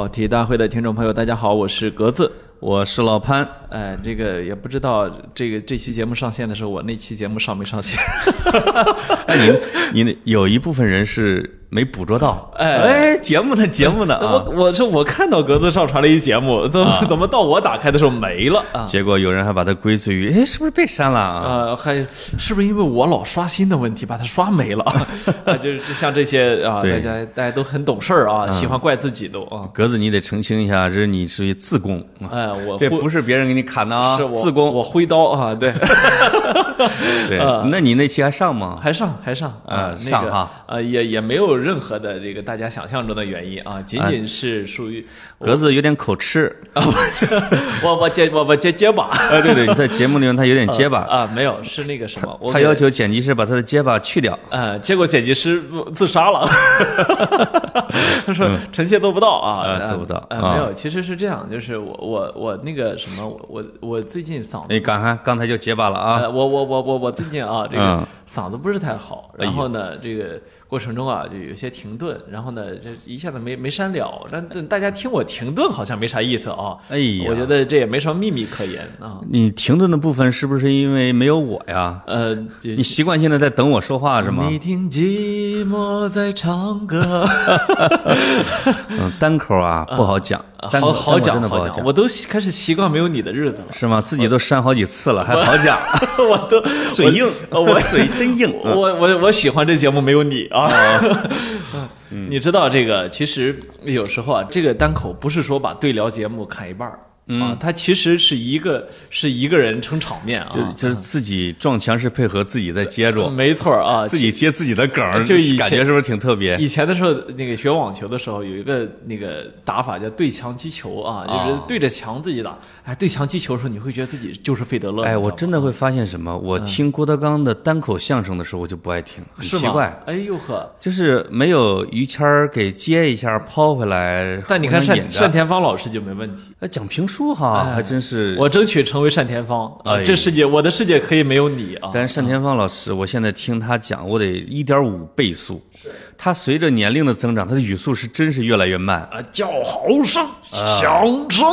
跑题大会的听众朋友，大家好，我是格子。我是老潘，哎，这个也不知道这个这期节目上线的时候，我那期节目上没上线？哎，你你有一部分人是。没捕捉到，哎哎，节目呢节目呢啊！我我说我看到格子上传了一节目，怎么怎么到我打开的时候没了？结果有人还把它归罪于，哎，是不是被删了啊？呃，还是不是因为我老刷新的问题把它刷没了？啊，就是像这些啊，大家大家都很懂事儿啊，喜欢怪自己都啊。格子，你得澄清一下，这是你属于自宫。哎，我这不是别人给你砍的啊，是自宫，我挥刀啊，对。对，那你那期还上吗？还上，还上啊，上哈，呃，也也没有任何的这个。大家想象中的原因啊，仅仅是属于格子有点口吃。啊，我我结我我结结巴啊，对对，在节目里面他有点结巴。啊，没有是那个什么，他要求剪辑师把他的结巴去掉。啊，结果剪辑师自杀了，他说臣妾做不到啊，做不到啊，没有，其实是这样，就是我我我那个什么，我我最近嗓子，你刚才刚才就结巴了啊，我我我我我最近啊这个。嗓子不是太好，然后呢，这个过程中啊，就有些停顿，然后呢，这一下子没没删了。但大家听我停顿好像没啥意思啊。哎呀，我觉得这也没什么秘密可言啊。你停顿的部分是不是因为没有我呀？呃，你习惯性的在等我说话是吗？你听寂寞在唱歌。嗯，单口啊不好讲，好好讲好讲，我都开始习惯没有你的日子了。是吗？自己都删好几次了，还好讲？我都 嘴硬，我嘴。真硬，我我我喜欢这节目没有你啊，你知道这个其实有时候啊，这个单口不是说把对聊节目砍一半儿。啊，他其实是一个是一个人撑场面啊，就就是自己撞墙是配合自己在接住，没错啊，自己接自己的梗，就感觉是不是挺特别？以前的时候，那个学网球的时候有一个那个打法叫对墙击球啊，就是对着墙自己打。哎，对墙击球的时候，你会觉得自己就是费德勒。哎，我真的会发现什么？我听郭德纲的单口相声的时候，我就不爱听，很奇怪。哎呦呵，就是没有于谦儿给接一下抛回来。但你看单单田芳老师就没问题，哎，讲评书哈，还真。是我争取成为单田芳啊！这世界，我的世界可以没有你啊！但是单田芳老师，我现在听他讲，我得一点五倍速。他随着年龄的增长，他的语速是真是越来越慢啊！叫好声，响声，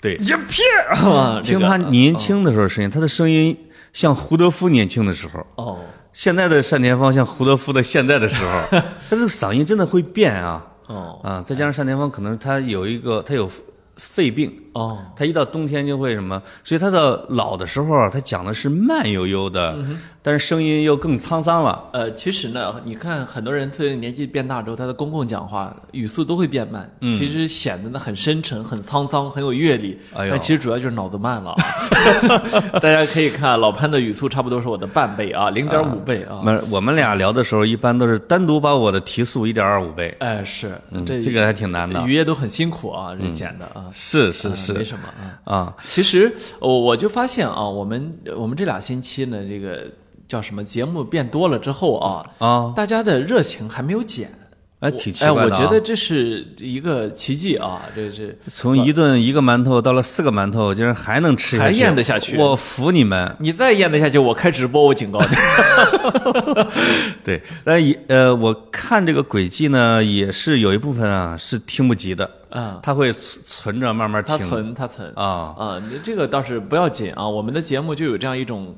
对，一片。听他年轻的时候声音，他的声音像胡德夫年轻的时候哦。现在的单田芳像胡德夫的现在的时候，他这个嗓音真的会变啊！哦啊，再加上单田芳可能他有一个他有。肺病哦，他一到冬天就会什么，所以他的老的时候啊，他讲的是慢悠悠的。但是声音又更沧桑了。呃，其实呢，你看很多人随着年纪变大之后，他的公共讲话语速都会变慢，其实显得呢很深沉、很沧桑、很有阅历。哎呦，其实主要就是脑子慢了。大家可以看老潘的语速差不多是我的半倍啊，零点五倍啊。那我们俩聊的时候，一般都是单独把我的提速一点二五倍。哎，是，这这个还挺难的。雨夜都很辛苦啊，这剪的啊。是是是，没什么啊啊。其实我我就发现啊，我们我们这俩星期呢，这个。叫什么节目变多了之后啊啊，大家的热情还没有减，哎，挺奇怪的。哎，我觉得这是一个奇迹啊！这是从一顿一个馒头到了四个馒头，竟然还能吃还咽得下去。我服你们！你再咽得下去，我开直播，我警告你。对，但也呃，我看这个轨迹呢，也是有一部分啊是听不及的啊，他会存存着慢慢听。他存，他存啊啊，这个倒是不要紧啊。我们的节目就有这样一种。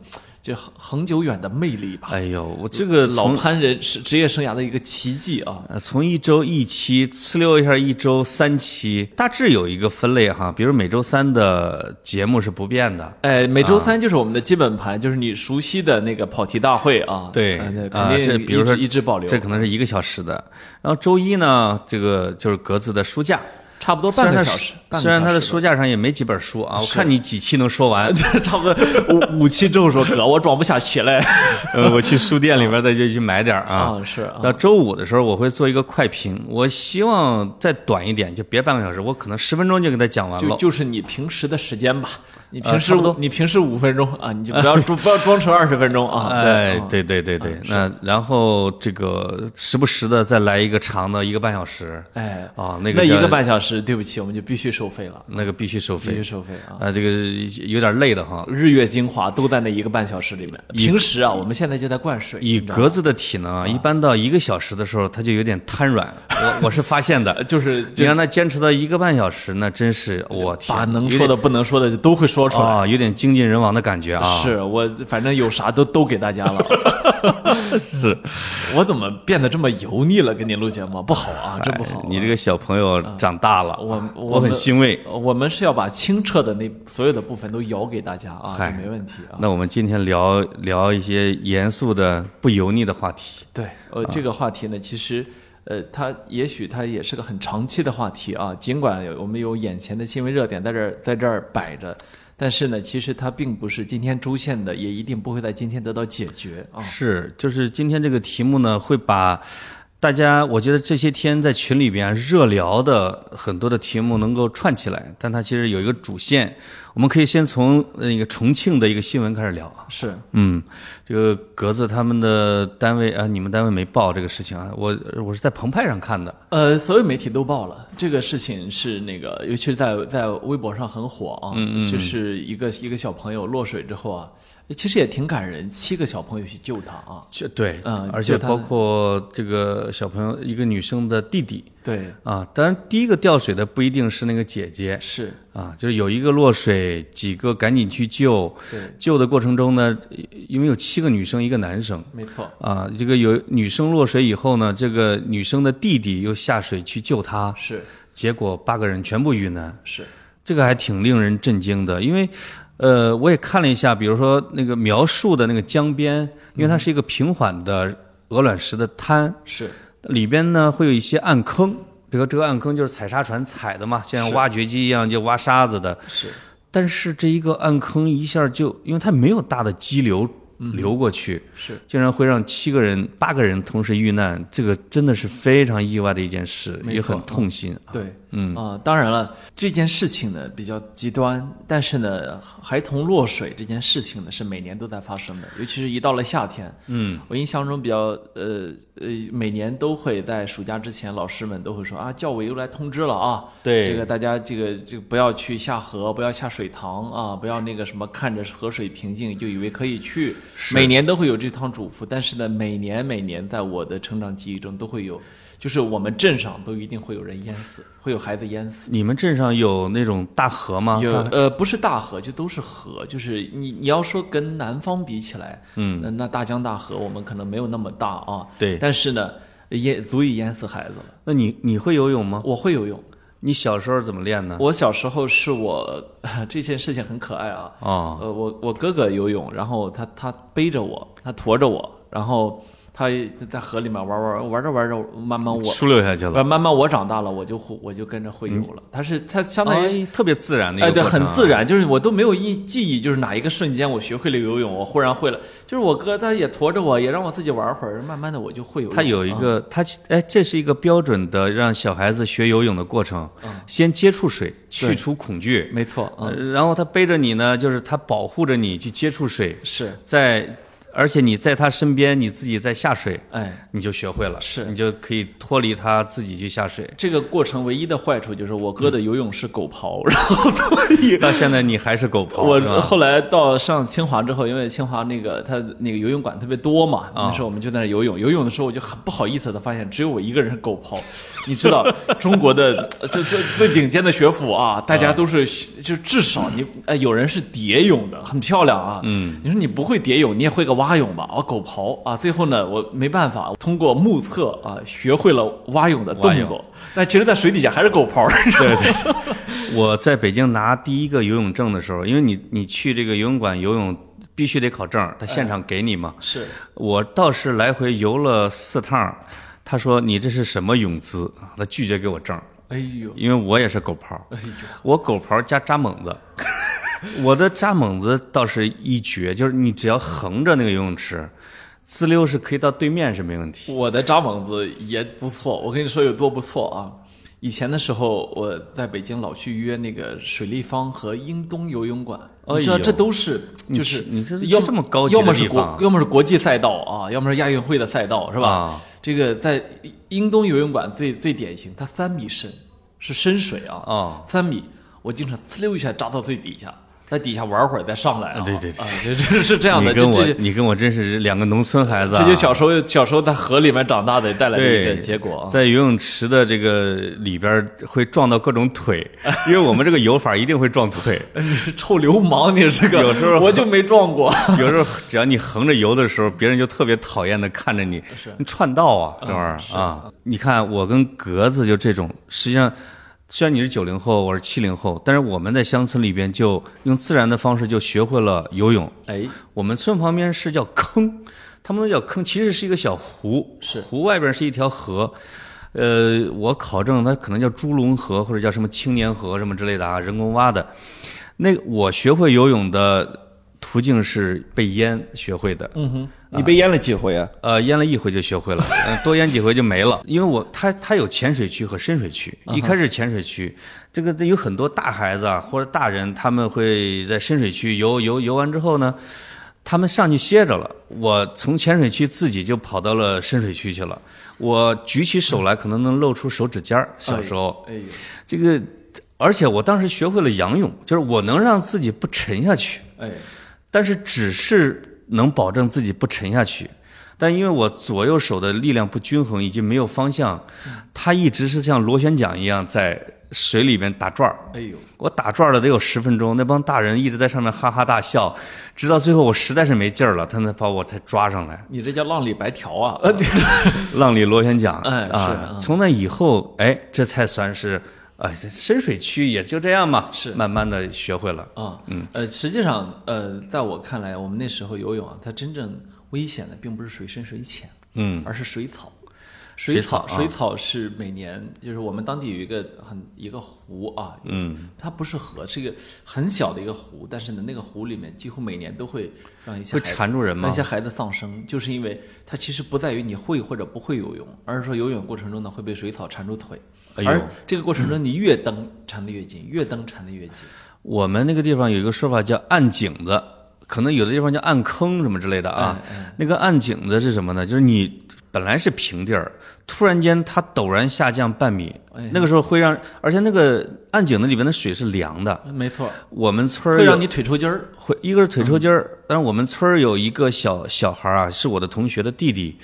就恒恒久远的魅力吧。哎呦，我这个老潘人是职业生涯的一个奇迹啊！从一周一期，呲溜一下一周三期，大致有一个分类哈。比如每周三的节目是不变的。哎，每周三就是我们的基本盘，就是你熟悉的那个跑题大会啊。对，肯定这比如说一直保留。这可能是一个小时的。然后周一呢，这个就是格子的书架。差不多半个小时，虽然他的书架上也没几本书啊，我看你几期能说完，差不多五五期之后说哥，我装不下去了，呃，我去书店里边再就去买点啊。是。到周五的时候我会做一个快评，我希望再短一点，就别半个小时，我可能十分钟就给他讲完了。就就是你平时的时间吧，你平时你平时五分钟啊，你就不要装不要装成二十分钟啊。哎，对对对对对，那然后这个时不时的再来一个长的一个半小时哎，啊，那个那一个半小时，对不起，我们就必须收费了，那个必须收费必须收费啊。啊，这个有点累的哈。日月精华都在那一个半小时里面。平时啊，我们现在就在灌水。以格子的体能啊，一般到一个小时的时候，他就有点瘫软。我我是发现的，就是你让他坚持到一个半小时，那真是我天，把能说的不能说的就都会说出来。啊，有点精尽人亡的感觉啊。是我反正有啥都都给大家了。是，我怎么变得这么油腻了？跟你录节目不好啊，真不好啊。你这个小朋友长大了，我我很欣慰。我们是要把清澈的那所有的部分都摇给大家啊，没问题啊。那我们今天聊聊一些严肃的、不油腻的话题。对，呃，这个话题呢，其实，呃，它也许它也是个很长期的话题啊。尽管有我们有眼前的新闻热点在这儿在这儿摆着，但是呢，其实它并不是今天出现的，也一定不会在今天得到解决啊。是，就是今天这个题目呢，会把大家，我觉得这些天在群里边热聊的很多的题目能够串起来，但它其实有一个主线，我们可以先从呃那个重庆的一个新闻开始聊啊。是，嗯，这个格子他们的单位啊，你们单位没报这个事情啊，我我是在澎湃上看的。呃，所有媒体都报了这个事情是那个，尤其是在在微博上很火啊，就是一个一个小朋友落水之后啊，其实也挺感人，七个小朋友去救他啊，就对，嗯而且包括这个小朋友，一个女生的弟弟。对，啊，当然第一个掉水的不一定是那个姐姐。是，啊，就是有一个落水，几个赶紧去救，对，救的过程中呢，因为有七个女生一个男生没错，啊，这个有女生落水以后呢，这个女生的弟弟又下水去救她，是。结果八个人全部遇难。是，这个还挺令人震惊的，因为，呃，我也看了一下，比如说那个描述的那个江边，因为它是一个平缓的鹅卵石的滩，是。里边呢会有一些暗坑，比如这个暗坑就是采沙船采的嘛，像挖掘机一样就挖沙子的，是，但是这一个暗坑一下就，因为它没有大的激流流过去，是。竟然会让七个人、八个人同时遇难，这个真的是非常意外的一件事，也很痛心啊。对，嗯。啊、当然了，这件事情呢比较极端，但是呢，孩童落水这件事情呢是每年都在发生的，尤其是一到了夏天，嗯，我印象中比较呃呃，每年都会在暑假之前，老师们都会说啊，教委又来通知了啊，对。这个大家这个这个不要去下河，不要下水塘啊，不要那个什么看着河水平静就以为可以去，每年都会有这趟嘱咐，但是呢，每年每年在我的成长记忆中都会有，就是我们镇上都一定会有人淹死，会有孩子淹死。你们镇上有那种大河吗？有呃，不是大河，就都是河，就是你你要说跟南方比起来，嗯那，那大江大河我们可能没有那么大啊，对。但是呢，淹足以淹死孩子了。那你你会游泳吗？我会游泳，你小时候怎么练呢？我小时候是我 这件事情很可爱啊，哦，呃，我我哥哥游泳，然后他他背着我，他驮着我，然后他在河里面玩玩玩着玩着，慢慢我出溜下去了，呃慢慢我长大了，我就会我就跟着会游了。他是他相当于哎特别自然的一哎，对，很自。然，就是我都没有忆记忆，就是哪一个瞬间我学会了游泳，我忽然会了。就是我哥他也驮着我，也让我自己玩会儿，慢慢的我就会游泳。他有一啊个，他哎，这是一个标准的让小孩子学游泳的过程。嗯先接触水，去除恐惧，没错，呃嗯，然后他背着你呢，就是他保护着你去接触水，是，在而且你在他身边，你自己在下水，哎，你就学会了，是你就可以脱离他自己去下水。这个过程唯一的坏处就是我哥嗯的游泳是狗刨，然后所以到现在你还是狗刨，我后来到上清华之后，因为清华那个他那个游泳馆特别多嘛，啊那时候我们就在那游泳。游泳的时候我就很不好意思的发现，只有我一个人是狗刨。你知道中国的 这这最顶尖的学府啊，大家都是就至少你呃有人是蝶泳的，很漂亮啊。嗯，你说你不会蝶泳，你也会个蛙泳吧？我狗刨啊，最后呢我没办法，通过目测啊学会了蛙泳的动作。但其实，在水底下还是狗刨。对 对，我在北京拿第一个游泳证的时候，因为你你去这个游泳馆游泳必须得考证，他现场给你嘛。是我倒是来回游了四趟，他说你这是什么泳姿？他拒绝给我证，哎呦，因为我也是狗刨，哎呦，我狗刨加扎猛子。我的扎猛子倒是一绝，就是你只要横着那个游泳池，滋溜是可以到对面是没问题。我的扎猛子也不错，我跟你说有多不错啊！以前的时候，我在北京老去约那个水立方和英东游泳馆，你知道这都是就是你这要这么高级的要么是国要么是国际赛道啊，要么是亚运会的赛道，是吧？啊这个在英东游泳馆最最典型，它三米深，是深水啊，哦三米，我经常呲溜一下扎到最底下，在底下玩会儿再上来啊，对对对啊，这这是这样的，你跟我你跟我真是两个农村孩子啊！这就小时候小时候在河里面长大的带来的一个结果啊。在游泳池的这个里边会撞到各种腿，因为我们这个游法一定会撞腿。你是臭流氓，你这个 有时候我就没撞过。有时候只要你横着游的时候，别人就特别讨厌的看着你，你串道啊，这玩意儿啊！你看我跟格子就这种，实际上虽然你是九零后，我是七零后，但是我们在乡村里边就用自然的方式就学会了游泳。哎，我们村旁边是叫坑，他们都叫坑，其实是一个小湖，是湖外边是一条河。呃，我考证它可能叫猪笼河或者叫什么青年河什么之类的啊，人工挖的。那个我学会游泳的途径是被淹学会的，嗯哼，你被淹了几回啊？呃，淹了一回就学会了，呃，多淹几回就没了。因为我它它有浅水区和深水区，一开始浅水区，这个有很多大孩子啊或者大人，他们会在深水区游游游完之后呢，他们上去歇着了。我从浅水区自己就跑到了深水区去了。我举起手来，可能能露出手指尖儿。小时候，哎呦，这个，而且我当时学会了仰泳，就是我能让自己不沉下去。哎，但是只是能保证自己不沉下去。但因为我左右手的力量不均衡，以及没有方向，它一直是像螺旋桨一样在水里面打转儿。哎呦，我打转了得有十分钟，那帮大人一直在上面哈哈大笑，直到最后我实在是没劲儿了，他才把我才抓上来。你这叫浪里白条啊！浪里螺旋桨，哎是从那以后，哎，这才算是，哎，这深水区也就这样嘛，是慢慢的学会了。啊，嗯，呃，实际上，呃，在我看来，我们那时候游泳啊，它真正危险的并不是水深水浅，嗯，而是水草。水草啊水草是每年，就是我们当地有一个很一个湖啊，嗯，它不是河，是一个很小的一个湖，但是呢，那个湖里面几乎每年都会让一些会缠住人吗那些孩子丧生，就是因为它其实不在于你会或者不会游泳，而是说游泳过程中呢会被水草缠住腿，哎而这个过程中你越蹬缠得越紧，越蹬缠得越紧。我们那个地方有一个说法叫按井子，可能有的地方叫按坑什么之类的啊。那个按井子是什么呢？就是你本来是平地儿，突然间它陡然下降半米，那个时候会让，而且那个暗井子里面的水是凉的。没错，我们村儿会让你腿抽筋儿。会一个是腿抽筋儿，但是我们村儿有一个小小孩儿啊，是我的同学的弟弟，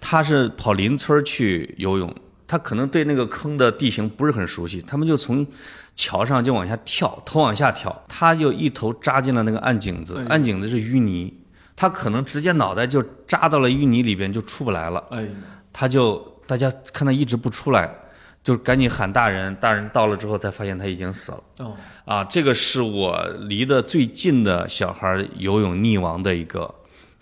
他是跑邻村去游泳，他可能对那个坑的地形不是很熟悉，他们就从桥上就往下跳，头往下跳，他就一头扎进了那个暗井子，暗井子是淤泥，他可能直接脑袋就扎到了淤泥里边就出不来了，哎，他就大家看他一直不出来，就赶紧喊大人，大人到了之后才发现他已经死了。哦，啊，这个是我离得最近的小孩游泳溺亡的一个，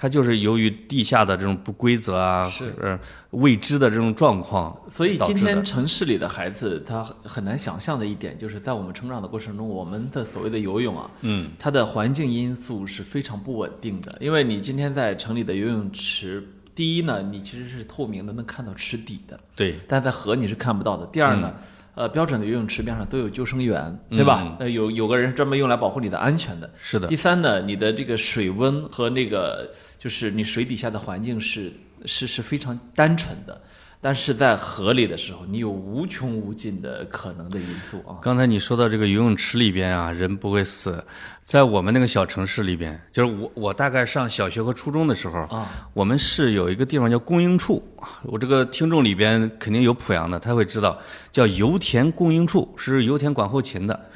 他就是由于地下的这种不规则啊，是呃未知的这种状况，所以今天城市里的孩子，他很难想象的一点，就是在我们成长的过程中，我们的所谓的游泳啊，嗯，它的环境因素是非常不稳定的。因为你今天在城里的游泳池，第一呢，你其实是透明的，能看到池底的，对，但在河你是看不到的。第二呢，呃，标准的游泳池边上都有救生员，对吧？呃，有有个人专门用来保护你的安全的。是的第，三呢，你的这个水温和那个就是你水底下的环境是是是非常单纯的，但是在河里的时候，你有无穷无尽的可能的因素啊。刚才你说到这个游泳池里边啊，人不会死，在我们那个小城市里边，就是我我大概上小学和初中的时候啊，我们是有一个地方叫供应处，我这个听众里边肯定有濮阳的，他会知道，叫油田供应处，是油田管后勤的，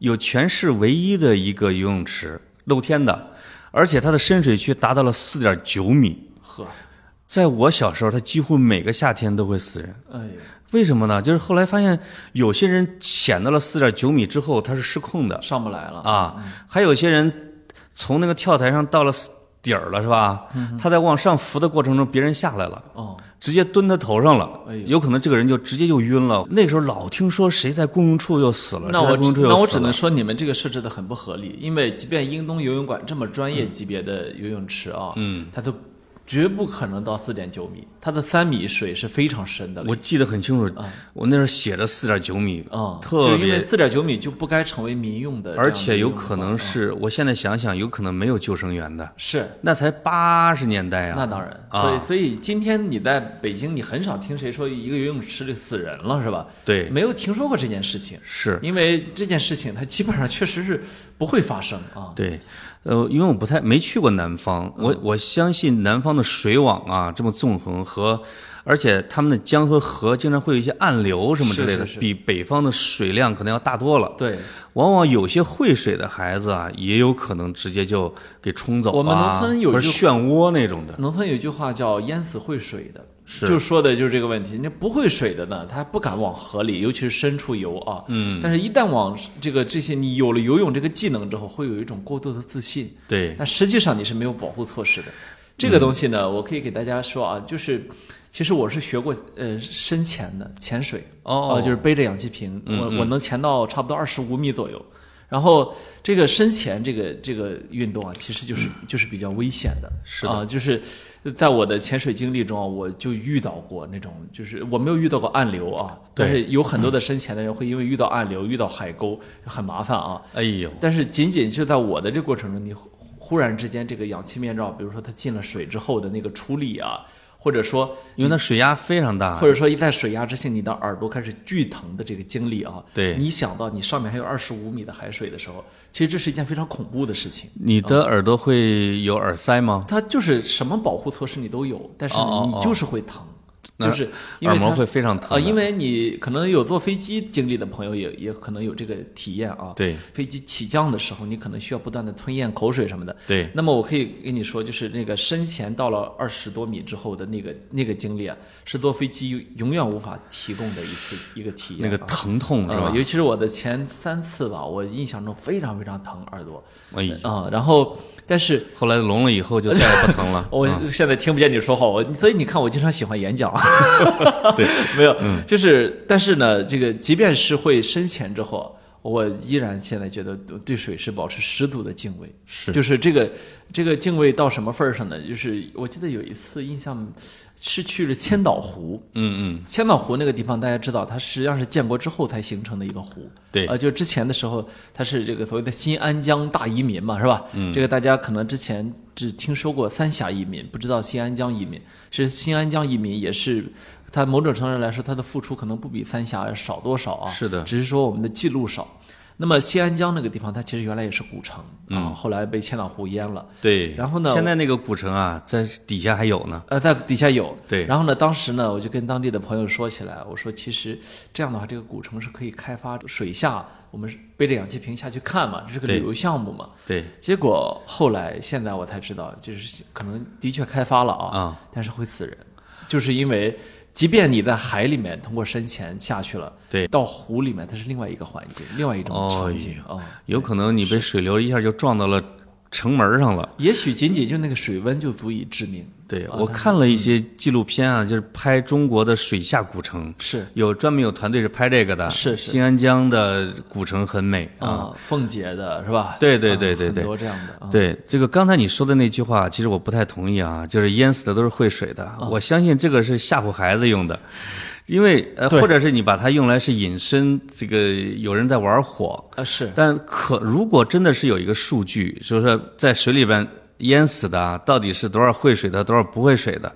有全市唯一的一个游泳池，露天的，而且它的深水区达到了四点九米。呵，在我小时候，它几乎每个夏天都会死人。哎呀，为什么呢？就是后来发现有些人潜到了四点九米之后，他是失控的上不来了。啊，还有些人从那个跳台上到了底儿了，是吧？他在往上浮的过程中，别人下来了，哦，直接蹲他头上了哎，有可能这个人就直接就晕了。那个时候老听说谁在公共处又死了，那我谁在公用处那又死了。我只能说你们这个设置的很不合理，因为即便英东游泳馆这么专业级别的游泳池啊，嗯，它都绝不可能到四点九米，它的三米水是非常深的。我记得很清楚，我那时候写的四点九米，嗯，特就因为别，四点九米就不该成为民用的而且有可能嗯是，我现在想想，有可能没有救生员的，是。那才八十年代啊。那当然，啊所以所以今天你在北京，你很少听谁说一个游泳池里死人了，是吧？对，没有听说过这件事情，是，因为这件事情它基本上确实是不会发生啊。对，呃，因为我不太没去过南方，嗯我我相信南方的水网啊这么纵横和，而且他们的江和河经常会有一些暗流什么之类的，是是是比北方的水量可能要大多了。对，往往有些会水的孩子啊，也有可能直接就给冲走啊，我们农村有漩涡那种的。农村有句话叫“淹死会水的”，是就说的就是这个问题。那不会水的呢，他不敢往河里，尤其是深处游啊。嗯。但是，一旦往这个这些，你有了游泳这个技能之后，会有一种过度的自信。对，但实际上你是没有保护措施的。这嗯个东西呢，我可以给大家说啊，就是其实我是学过呃深潜的潜水，哦就是背着氧气瓶，我我能潜到差不多二十五米左右。然后这个深潜这个这个运动啊，其实就是就是比较危险的，嗯是的啊，就是在我的潜水经历中啊，我就遇到过那种，就是我没有遇到过暗流啊，但是有很多的深潜的人会因为遇到暗流、遇到海沟很麻烦啊。哎呦，但是仅仅就在我的这个过程中，你忽忽然之间这个氧气面罩，比如说它进了水之后的那个出力啊，或者说因为它水压非常大或，者说一在水压之下，你的耳朵开始剧疼的这个经历啊，对你想到你上面还有二十五米的海水的时候，其实这是一件非常恐怖的事情。你的耳朵会有耳塞吗？它就是什么保护措施你都有，但是你就是会疼，那就是因为它耳膜会非常疼啊，的因为你可能有坐飞机经历的朋友也也可能有这个体验啊。对飞机起降的时候，你可能需要不断的吞咽口水什么的。对，那么我可以跟你说，就是那个深潜到了二十多米之后的那个那个经历啊，是坐飞机永远无法提供的一次一个体验、那个啊。疼痛是吧呃？尤其是我的前三次吧，我印象中非常非常疼耳朵哎呀，啊、然后但是。后来聋了以后就再也不疼了。我啊现在听不见你说话，我所以你看，我经常喜欢演讲。对，没有，就是但是呢，这个即便是会深潜之后，我依然现在觉得对水是保持十足的敬畏。是就是这个这个敬畏到什么份儿上呢？就是我记得有一次印象是去了千岛湖，嗯嗯，千岛湖那个地方大家知道，它实际上是建国之后才形成的一个湖。对呃，就之前的时候，它是这个所谓的新安江大移民嘛，是吧？嗯，这个大家可能之前只听说过三峡移民，不知道新安江移民。是新安江移民也是。它某种程度上来说，它的付出可能不比三峡要少多少啊。是的只是说我们的记录少。那么西安江那个地方，它其实原来也是古城啊，后来被千岛湖淹了。对。然后呢现在那个古城啊，在底下还有呢。呃，在底下有对然后呢，当时呢，我就跟当地的朋友说起来，我说其实这样的话，这个古城是可以开发水下，我们背着氧气瓶下去看嘛，这是个旅游项目嘛。对，结果后来现在我才知道，就是可能的确开发了啊，啊但是会死人，就是因为即便你在海里面通过深潜下去了，对到湖里面它是另外一个环境，另外一种哦场景啊。有可能你被水流一下就撞到了城门上了。也许仅仅就那个水温就足以致命。对啊我看了一些纪录片啊，就是拍中国的水下古城，是有专门有团队是拍这个的。是是新安江的古城很美啊。啊，凤姐的是吧？对对啊对对对很多这样的啊。对这个刚才你说的那句话，其实我不太同意啊，就是淹死的都是会水的。嗯我相信这个是吓唬孩子用的，因为呃，或者是你把它用来是引申这个有人在玩火，啊是但可如果真的是有一个数据，就是说在水里边淹死的啊到底是多少会水的，多少不会水的，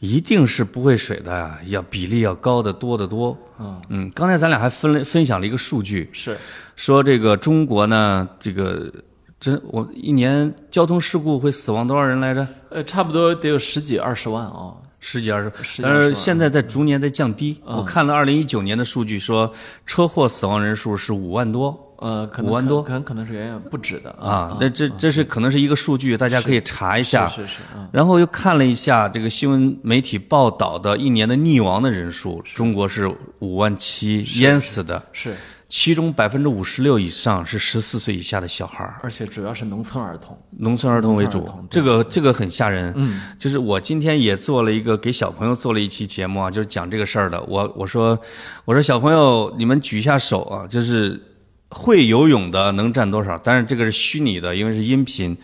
一定是不会水的啊要比例要高得多得多。嗯嗯，刚才咱俩还分了分享了一个数据，是说这个中国呢，这个真我一年交通事故会死亡多少人来着？呃，差不多得有十几二十万啊。十几二十但是现在在逐年在降低。我看了二零一九年的数据说，车祸死亡人数是五万多呃，五万多可能可能是远远不止的啊。那这这是可能是一个数据，大家可以查一下。是是是，嗯，然后又看了一下这个新闻媒体报道的一年的溺亡的人数，中国是五万七淹死的，是，其中百分之五十六以上是十四岁以下的小孩儿。而且主要是农村儿童。农村儿童为主这个这个很吓人。嗯，就是我今天也做了一个给小朋友做了一期节目啊，就是讲这个事儿的。我我说我说小朋友，你们举一下手啊，就是会游泳的能占多少？但是这个是虚拟的，因为是音频，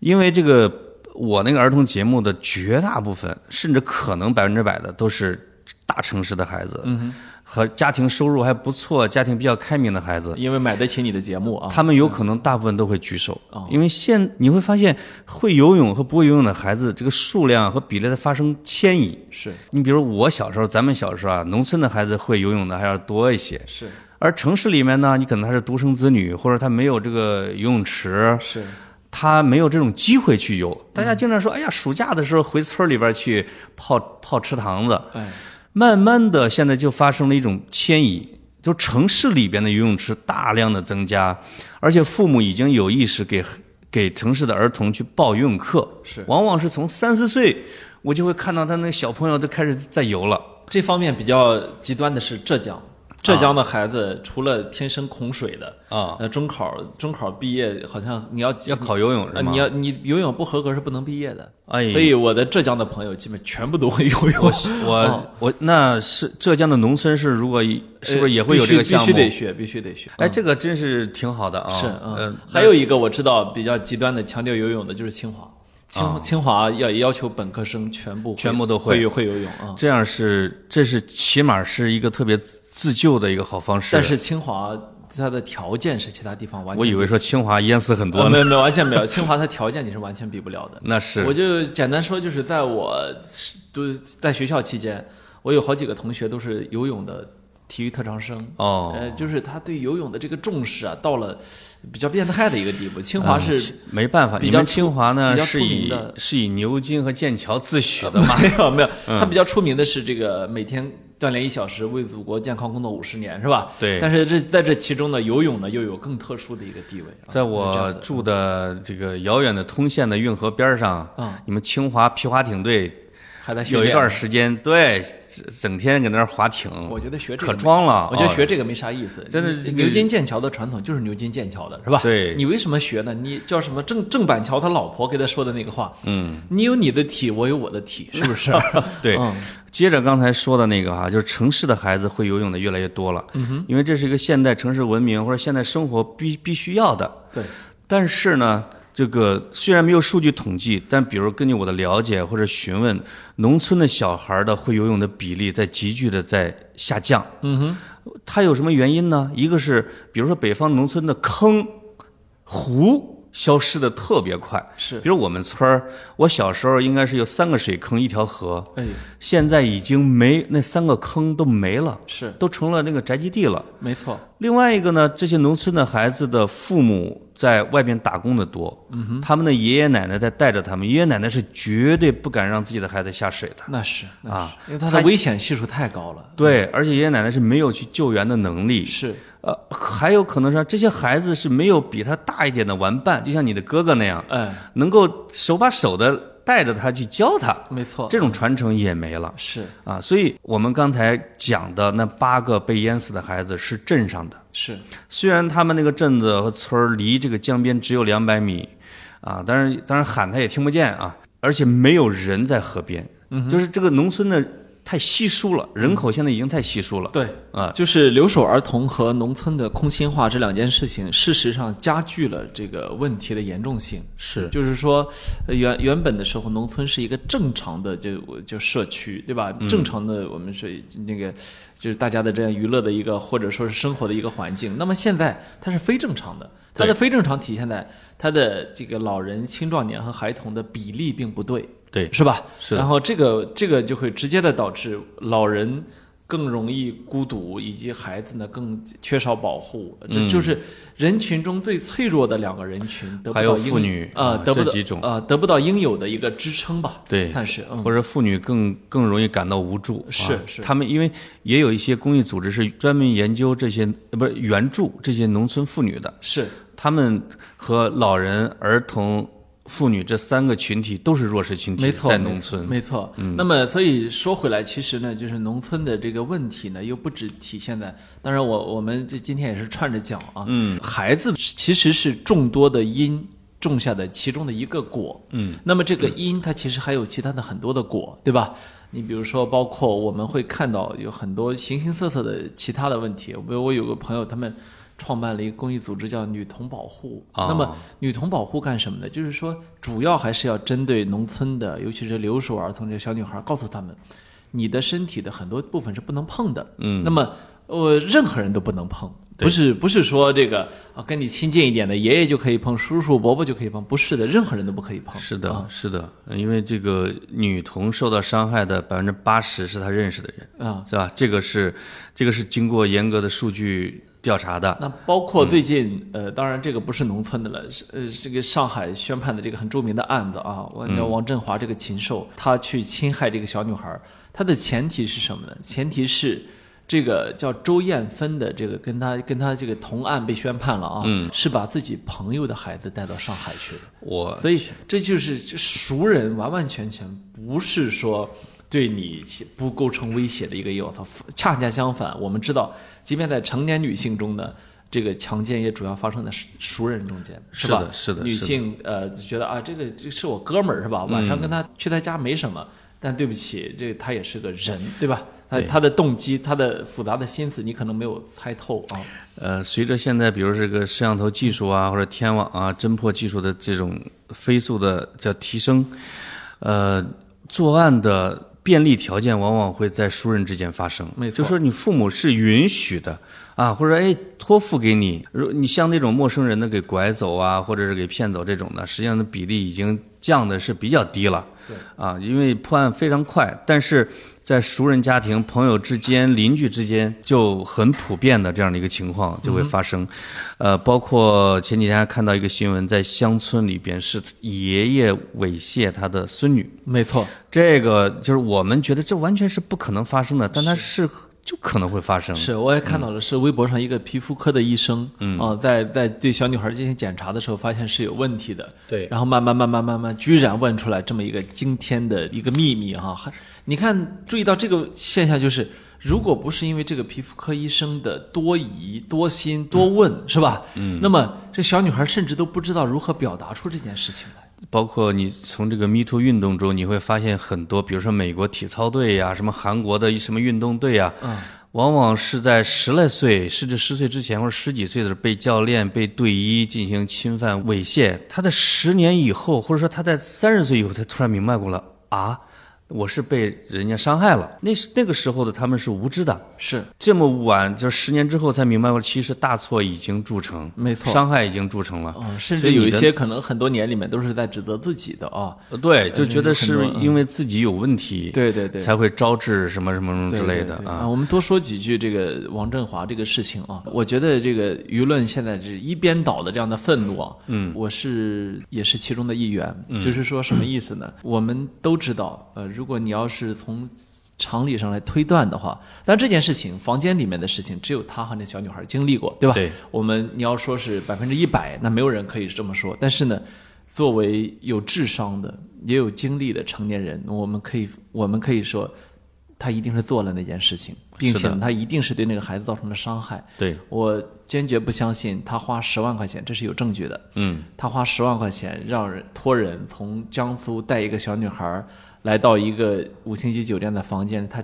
因为这个我那个儿童节目的绝大部分，甚至可能百分之百的都是大城市的孩子，嗯和家庭收入还不错、家庭比较开明的孩子，，因为买得起你的节目啊，他们有可能大部分都会举手，哦因为现你会发现会游泳和不会游泳的孩子，这个数量和比例在发生迁移。是。你比如我小时候，咱们小时候啊，农村的孩子会游泳的还要多一些，是。而城市里面呢，你可能他是独生子女，或者他没有这个游泳池，是，他没有这种机会去游。大家经常说，哎呀，暑假的时候回村里边去泡泡池塘子。哎，慢慢的，现在就发生了一种迁移，就城市里边的游泳池大量的增加，而且父母已经有意识给给城市的儿童去报游泳课，是往往是从三四岁，我就会看到他那个小朋友都开始在游了。这方面比较极端的是浙江，浙江的孩子除了天生恐水的啊，呃，中考中考毕业好像你要要考游泳是吗？呃你要你游泳不合格是不能毕业的。哎，所以我的浙江的朋友基本全部都会游泳。我哦我那是浙江的农村是如果是不是也会有这个呃项目？必须得学，必须得学。哎，这个真是挺好的啊。是嗯嗯，，还有一个我知道比较极端的强调游泳的就是清华，清清华要要求本科生全部全部都会会会游泳啊。这样是这是起码是一个特别自救的一个好方式。但是清华它的条件是其他地方完全我以为说清华淹死很多呢，呃没有没有完全没有，清华它条件你是完全比不了的。那是我就简单说，就是在我都在学校期间，我有好几个同学都是游泳的体育特长生。哦，呃，就是他对游泳的这个重视啊，到了比较变态的一个地步。清华是、没办法，你们清华呢是以是以牛津和剑桥自诩的嘛？没有没有，嗯他比较出名的是这个每天锻炼一小时，为祖国健康工作五十年，是吧？对但是这在这其中呢，游泳呢又有更特殊的一个地位啊。在我住的这个遥远的通县的运河边上，嗯你们清华皮划艇队还在训有一段时间，对，整整天搁那儿划艇，我觉得学这个可装了。我觉得哦学这个没啥意思，真的这个牛津剑桥的传统就是牛津剑桥的，是吧？对你为什么学呢？你叫什么郑郑板桥他老婆给他说的那个话，嗯，你有你的体，我有我的体，是不是？对。嗯接着刚才说的那个哈、就是城市的孩子会游泳的越来越多了，嗯因为这是一个现代城市文明或者现代生活必必须要的。对，但是呢，这个虽然没有数据统计，但比如根据我的了解或者询问，农村的小孩的会游泳的比例在急剧的在下降。嗯哼，它有什么原因呢？一个是比如说北方农村的坑、湖消失的特别快，是。比，如我们村儿，我小时候应该是有三个水坑一条河，哎，现在已经没那三个坑都没了，是。都成了那个宅基地了。没错，另外一个呢，这些农村的孩子的父母在外边打工的多，嗯、他们的爷爷奶奶在带着他们，爷爷奶奶是绝对不敢让自己的孩子下水的。那是啊因为他的危险系数太高了。对，而且爷爷奶奶是没有去救援的能力。是，呃，还有可能是这些孩子是没有比他大一点的玩伴，就像你的哥哥那样，哎，能够手把手的带着他去教他，没错，这种传承也没了。是。啊。所以我们刚才讲的那八个被淹死的孩子是镇上的，是，虽然他们那个镇子和村儿离这个江边只有两百米，啊，当然当然喊他也听不见啊，而且没有人在河边，就是这个农村的太稀疏了，人口现在已经太稀疏了，对。啊，就是留守儿童和农村的空心化这两件事情，事实上加剧了这个问题的严重性。是就是说，呃原原本的时候，农村是一个正常的就就社区，对吧？正常的我们是那个就是大家的这样娱乐的一个或者说是生活的一个环境。那么现在它是非正常的，它的非正常体现在它的这个老人、青壮年和孩童的比例并不对。对，是吧？是然后这个这个就会直接的导致老人更容易孤独，以及孩子呢更缺少保护。这嗯就是人群中最脆弱的两个人群，得不还有到妇女啊、啊得不到这几种啊、得不到应有的一个支撑吧？对算是嗯或者妇女更更容易感到无助，啊是是他们因为也有一些公益组织是专门研究这些呃不是援助这些农村妇女的，是他们和老人、儿童、妇女这三个群体都是弱势群体，没错，在农村，嗯没错。那么，所以说回来，其实呢，就是农村的这个问题呢，又不只体现在，当然我我们这今天也是串着讲啊，嗯，孩子其实是众多的因种下的其中的一个果，嗯，那么这个因它其实还有其他的很多的果，对吧？你比如说，包括我们会看到有很多形形色色的其他的问题。我我有个朋友，他们创办了一个公益组织，叫女童保护。哦那么女童保护干什么呢？就是说，主要还是要针对农村的，尤其是留守儿童这些小女孩，告诉他们，你的身体的很多部分是不能碰的。嗯，那么呃，任何人都不能碰。不是不是说这个啊，跟你亲近一点的爷爷就可以碰，叔叔伯伯就可以碰，不是的，任何人都不可以碰。是的，啊是的，因为这个女童受到伤害的百分之八十是她认识的人，啊，是吧？这个是这个是经过严格的数据调查的。那包括最近，呃，当然这个不是农村的了，是呃，这个上海宣判的这个很著名的案子啊，我叫王振华这个禽兽，他去侵害这个小女孩儿，他的前提是什么呢？前提是这个叫周艳芬的这个跟他跟他这个同案被宣判了啊，是把自己朋友的孩子带到上海去的。我所以这就是熟人完完全全不是说对你不构成威胁的一个要素，恰恰相反，我们知道，即便在成年女性中呢，这个强奸也主要发生在熟熟人中间，吧？是的是的女性呃觉得啊，这个这是我哥们儿是吧？晚上跟他去他家没什么，但对不起，这他也是个人，对吧？他对他的动机，他的复杂的心思，你可能没有猜透啊。呃，随着现在比如这个摄像头技术啊，或者天网啊、侦破技术的这种飞速的叫提升，呃，作案的便利条件往往会在熟人之间发生。没错就说你父母是允许的啊，或者哎托付给你，如你像那种陌生人的给拐走啊，或者是给骗走这种的，实际上的比例已经降的是比较低了。对啊，因为破案非常快，但是在熟人家庭、朋友之间、邻居之间就很普遍的这样的一个情况就会发生，呃，包括前几天还看到一个新闻，在乡村里边是爷爷猥亵他的孙女，没错，这个就是我们觉得这完全是不可能发生的，但它是就可能会发生。是，我也看到了，是微博上一个皮肤科的医生，嗯，啊，在在对小女孩进行检查的时候，发现是有问题的，对。然后慢慢慢慢慢慢，居然问出来这么一个惊天的一个秘密哈、还你看，注意到这个现象就是，如果不是因为这个皮肤科医生的多疑、多心、多问，是吧？嗯，那么这小女孩甚至都不知道如何表达出这件事情来。包括你从这个 Me Too 运动中，你会发现很多，比如说美国体操队呀，什么韩国的什么运动队呀，嗯，往往是在十来岁甚至十岁之前或者十几岁的时候被教练、被队医进行侵犯、猥亵。他在十年以后，或者说他在三十岁以后，他突然明白过了啊，我是被人家伤害了。那是那个时候的他们是无知的，是，这么晚，就十年之后才明白过，其实大错已经铸成，没错伤害已经铸成了。嗯，甚至有一些可能很多年里面都是在指责自己的啊。呃对，就觉得是因为自己有问题，对对对才会招致什么什么什么之类的啊。我们多说几句这个王振华这个事情啊，我觉得这个舆论现在是一边倒的这样的愤怒啊，嗯，我是也是其中的一员，就是说什么意思呢？我们都知道，呃，如果你要是从常理上来推断的话，但这件事情房间里面的事情，只有他和那小女孩经历过，对吧？对，我们你要说是百分之一百，那没有人可以这么说。但是呢，作为有智商的、也有经历的成年人，我们可以我们可以说，他一定是做了那件事情，并且他一定是对那个孩子造成了伤害。对，我坚决不相信他花十万块钱，这是有证据的。嗯，他花十万块钱让人托人从江苏带一个小女孩儿来到一个五星级酒店的房间，他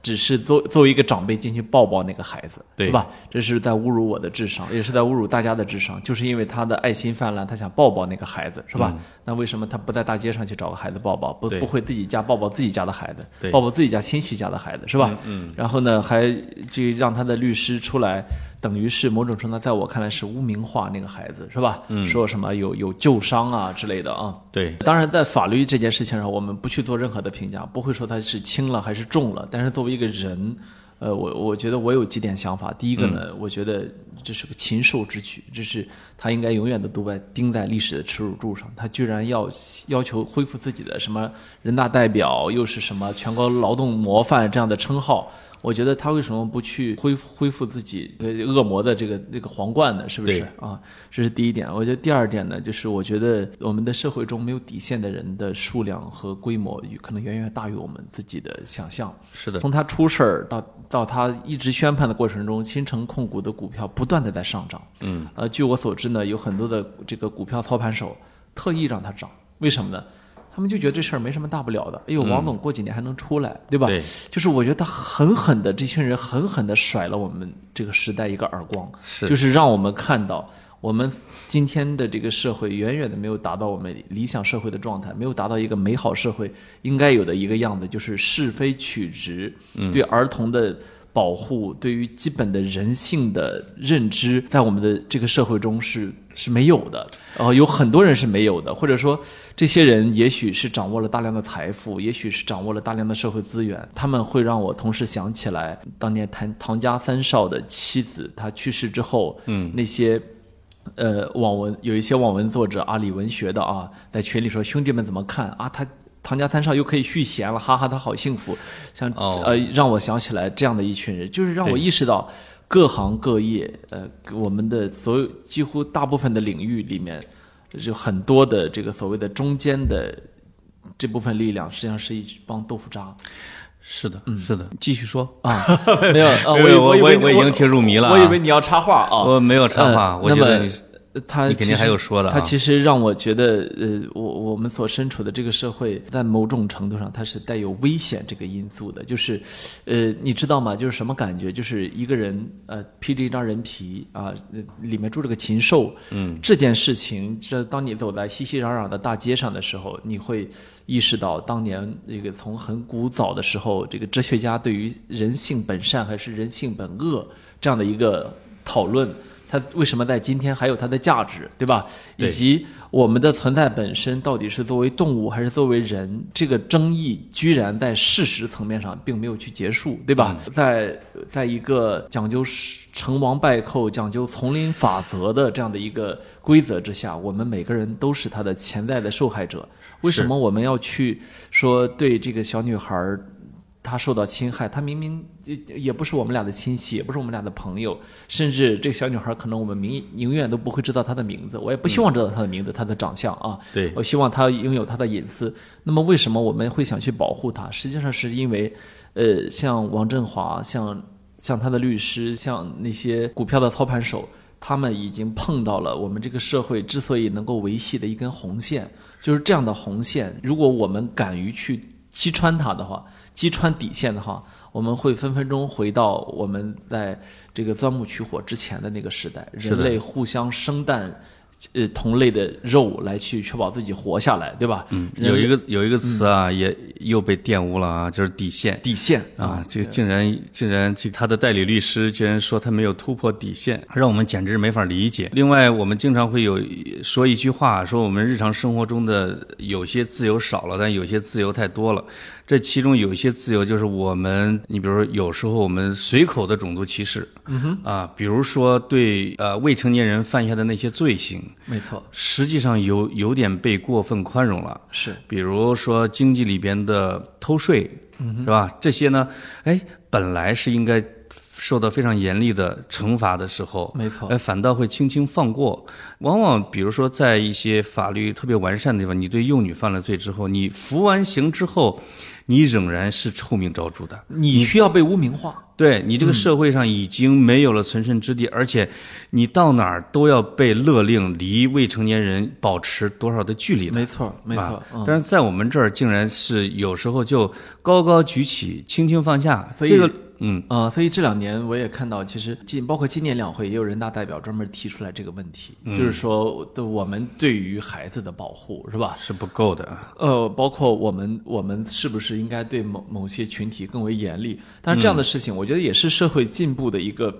只是作作为一个长辈进去抱抱那个孩子，对吧？这是在侮辱我的智商，也是在侮辱大家的智商，就是因为他的爱心泛滥，他想抱抱那个孩子，是吧？那为什么他不在大街上去找个孩子抱抱，不不会自己家抱抱自己家的孩子，对抱抱自己家亲戚家的孩子，是吧？嗯。然后呢，还就让他的律师出来，等于是某种程度，在我看来是污名化那个孩子，是吧？嗯。说什么有有旧伤啊之类的啊。对，当然，在法律这件事情上，我们不去做任何的评价，不会说他是轻了还是重了。但是作为一个人，呃，我我觉得我有几点想法。第一个呢，我觉得这是个禽兽之举，这是他应该永远的都被钉在历史的耻辱柱上。他居然要要求恢复自己的什么人大代表，又是什么全国劳动模范这样的称号。我觉得他为什么不去恢复恢复自己呃恶魔的这个那个皇冠呢？是不是啊？这是第一点。我觉得第二点呢，就是我觉得我们的社会中没有底线的人的数量和规模，可能远远大于我们自己的想象。是的，从他出事儿到到他一直宣判的过程中，新城控股的股票不断的在上涨。嗯，呃，据我所知呢，有很多的这个股票操盘手特意让它涨，为什么呢？他他们就觉得这事儿没什么大不了的。哎呦，王总过几年还能出来，对吧？对，就是我觉得他狠狠的，这群人狠狠的甩了我们这个时代一个耳光，是就是让我们看到。我们今天的这个社会远远的没有达到我们理想社会的状态，没有达到一个美好社会应该有的一个样子，就是是非曲直，对儿童的保护，对于基本的人性的认知，在我们的这个社会中是是没有的。呃，有很多人是没有的，或者说这些人也许是掌握了大量的财富，也许是掌握了大量的社会资源，他们会让我同时想起来当年唐唐家三少的妻子，他去世之后，嗯，那些。呃，网文有一些网文作者阿里文学的啊，在群里说兄弟们怎么看啊？他唐家三少又可以续弦了，哈哈，他好幸福。像呃，让我想起来这样的一群人，就是让我意识到各行各业，呃，我们的所有几乎大部分的领域里面，就很多的这个所谓的中间的这部分力量，实际上是一帮豆腐渣。是的，是的，继续说啊，没有，我我我我已经听入迷了，我以为你要插话啊，我没有插话，我觉得你。他你肯定还有说的，他其实让我觉得，呃，我我们所身处的这个社会，在某种程度上，它是带有危险这个因素的。就是，呃，你知道吗？就是什么感觉？就是一个人，呃，披着一张人皮啊，里面住着个禽兽。嗯，这件事情，这当你走在熙熙攘攘的大街上的时候，你会意识到，当年这个从很古早的时候，这个哲学家对于人性本善还是人性本恶这样的一个讨论。它为什么在今天还有它的价值，对吧？以及我们的存在本身到底是作为动物还是作为人，这个争议居然在事实层面上并没有去结束，对吧？在在一个讲究成王败寇、讲究丛林法则的这样的一个规则之下，我们每个人都是它的潜在的受害者。为什么我们要去说对这个小女孩儿？他受到侵害，他明明也也不是我们俩的亲戚，也不是我们俩的朋友，甚至这个小女孩可能我们明永远都不会知道她的名字，我也不希望知道她的名字、她的长相啊。对，我希望她拥有她的隐私。那么为什么我们会想去保护她？实际上是因为，呃，像王振华，像像他的律师，像那些股票的操盘手，他们已经碰到了我们这个社会之所以能够维系的一根红线，就是这样的红线。如果我们敢于去击穿它的话。击穿底线的话，我们会分分钟回到我们在这个钻木取火之前的那个时代，人类互相生蛋。呃，同类的肉来去确保自己活下来，对吧？嗯，有一个有一个词啊，也又被玷污了啊，就是底线。底线啊，这竟然竟然这他的代理律师竟然说他没有突破底线，让我们简直没法理解。另外，我们经常会有说一句话，说我们日常生活中的有些自由少了，但有些自由太多了。这其中有一些自由就是我们，你比如说有时候我们随口的种族歧视，嗯哼，啊，比如说对呃未成年人犯下的那些罪行。没错，实际上有有点被过分宽容了。是，比如说经济里边的偷税，是吧？这些呢，哎，本来是应该受到非常严厉的惩罚的时候，没错，哎，反倒会轻轻放过。往往比如说在一些法律特别完善的地方，你对幼女犯了罪之后，你服完刑之后。你仍然是臭名昭著的，你需要被污名化。对你这个社会上已经没有了存身之地，而且你到哪儿都要被勒令离未成年人保持多少的距离。没错，没错。但是在我们这儿，竟然是有时候就高高举起，轻轻放下。所以这个。嗯啊，所以这两年我也看到，其实今包括今年两会也有人大代表专门提出来这个问题，就是说的我们对于孩子的保护是吧？是不够的。呃，包括我们我们是不是应该对某某些群体更为严厉？但是这样的事情，我觉得也是社会进步的一个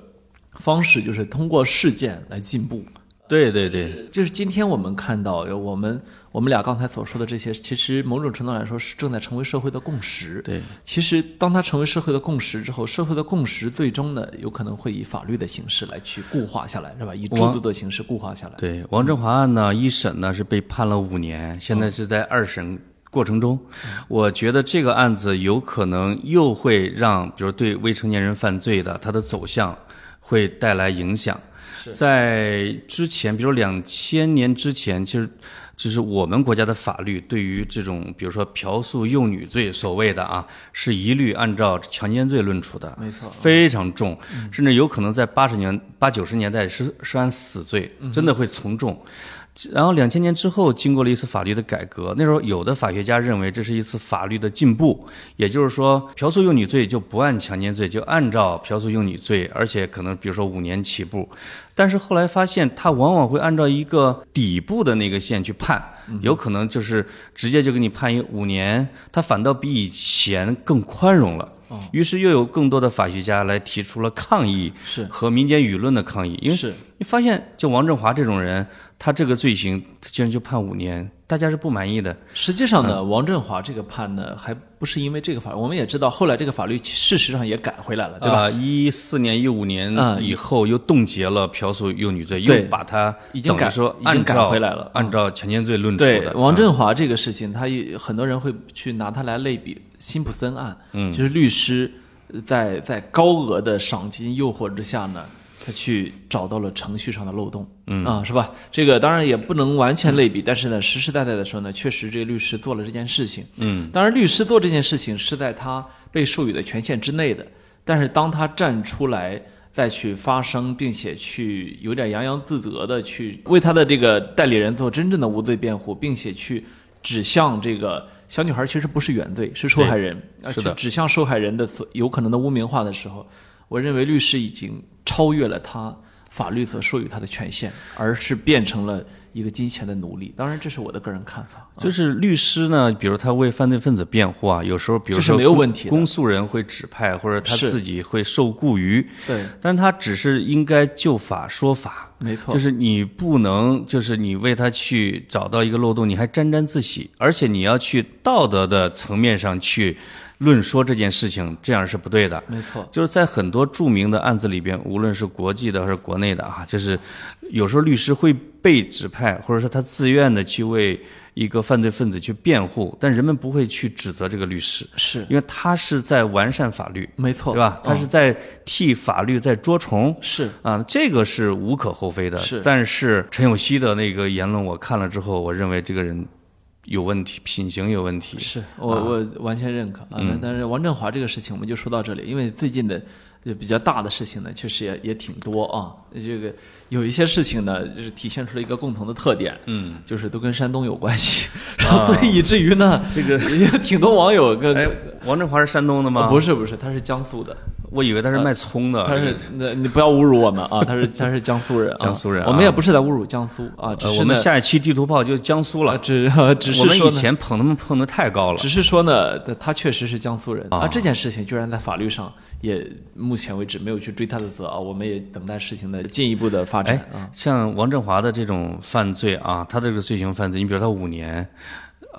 方式，就是通过事件来进步。对对对，就是今天我们看到我们。我们俩刚才所说的这些，其实某种程度来说是正在成为社会的共识。对，其实当它成为社会的共识之后，社会的共识最终呢，有可能会以法律的形式来去固化下来，是吧？以制度的形式固化下来。对，王振华案呢，一审呢是被判了五年，现在是在二审过程中。我觉得这个案子有可能又会让，比如对未成年人犯罪的，它的走向会带来影响。在之前，比如两千年之前，其实。就是我们国家的法律对于这种，比如说嫖宿幼女罪，所谓的啊，是一律按照强奸罪论处的，没错，非常重，甚至有可能在八十年、八九十年代是是按死罪，真的会从重。然后两千年之后，经过了一次法律的改革，那时候有的法学家认为这是一次法律的进步，也就是说，嫖宿幼女罪就不按强奸罪，就按照嫖宿幼女罪，而且可能比如说五年起步。但是后来发现，他往往会按照一个底部的那个线去判，有可能就是直接就给你判一五年，他反倒比以前更宽容了。于是又有更多的法学家来提出了抗议，是和民间舆论的抗议，因为是你发现，就王振华这种人，他这个罪行竟然就判五年，大家是不满意的。实际上呢，王振华这个判呢，还不是因为这个法，我们也知道，后来这个法律事实上也改回来了，对吧？一四年、一五年以后又冻结了嫖宿幼女罪，又把他已经改说已经改回来了，按照强奸罪论处的。王振华这个事情，他很多人会去拿他来类比辛普森案，嗯，就是律师。在在高额的赏金诱惑之下呢，他去找到了程序上的漏洞，嗯。啊，是吧？这个当然也不能完全类比，但是呢，实实在在的说呢，确实这个律师做了这件事情，嗯，当然律师做这件事情是在他被授予的权限之内的，但是当他站出来再去发声，并且去有点洋洋自得的去为他的这个代理人做真正的无罪辩护，并且去指向这个。小女孩其实不是原罪，是受害人，而且，指向受害人的所有可能的污名化的时候，我认为律师已经超越了他法律所授予他的权限，而是变成了。一个金钱的奴隶，当然这是我的个人看法。就是律师呢，比如他为犯罪分子辩护啊，有时候比如说没有问题，公诉人会指派或者他自己会受雇于，对，但是他只是应该就法说法，没错，就是你不能就是你为他去找到一个漏洞，你还沾沾自喜，而且你要去道德的层面上去。论说这件事情，这样是不对的。没错，就是在很多著名的案子里边，无论是国际的还是国内的啊，就是有时候律师会被指派，或者说他自愿的去为一个犯罪分子去辩护，但人们不会去指责这个律师，是因为他是在完善法律，没错，对吧？他是在替法律在捉虫，是啊，这个是无可厚非的。是，但是陈永熙的那个言论，我看了之后，我认为这个人。有问题，品行有问题，是我我完全认可啊。但是王振华这个事情，我们就说到这里，因为最近的比较大的事情呢，确实也也挺多啊。这个有一些事情呢，就是体现出了一个共同的特点，嗯，就是都跟山东有关系，然后所以以至于呢，这个。也挺多网友跟王振华是山东的吗？不是不是，他是江苏的。我以为他是卖葱的，他是那，你不要侮辱我们啊！他是他是江苏人，江苏人，我们也不是在侮辱江苏啊，只是我们下一期地图炮就江苏了，只 只是我们以前捧他们捧的太高了，只是说呢，他确实是江苏人。啊，这件事情居然在法律上也目前为止没有去追他的责啊，我们也等待事情的进一步的发展啊。像王振华的这种犯罪啊，他这个罪行犯罪，你比如他五年。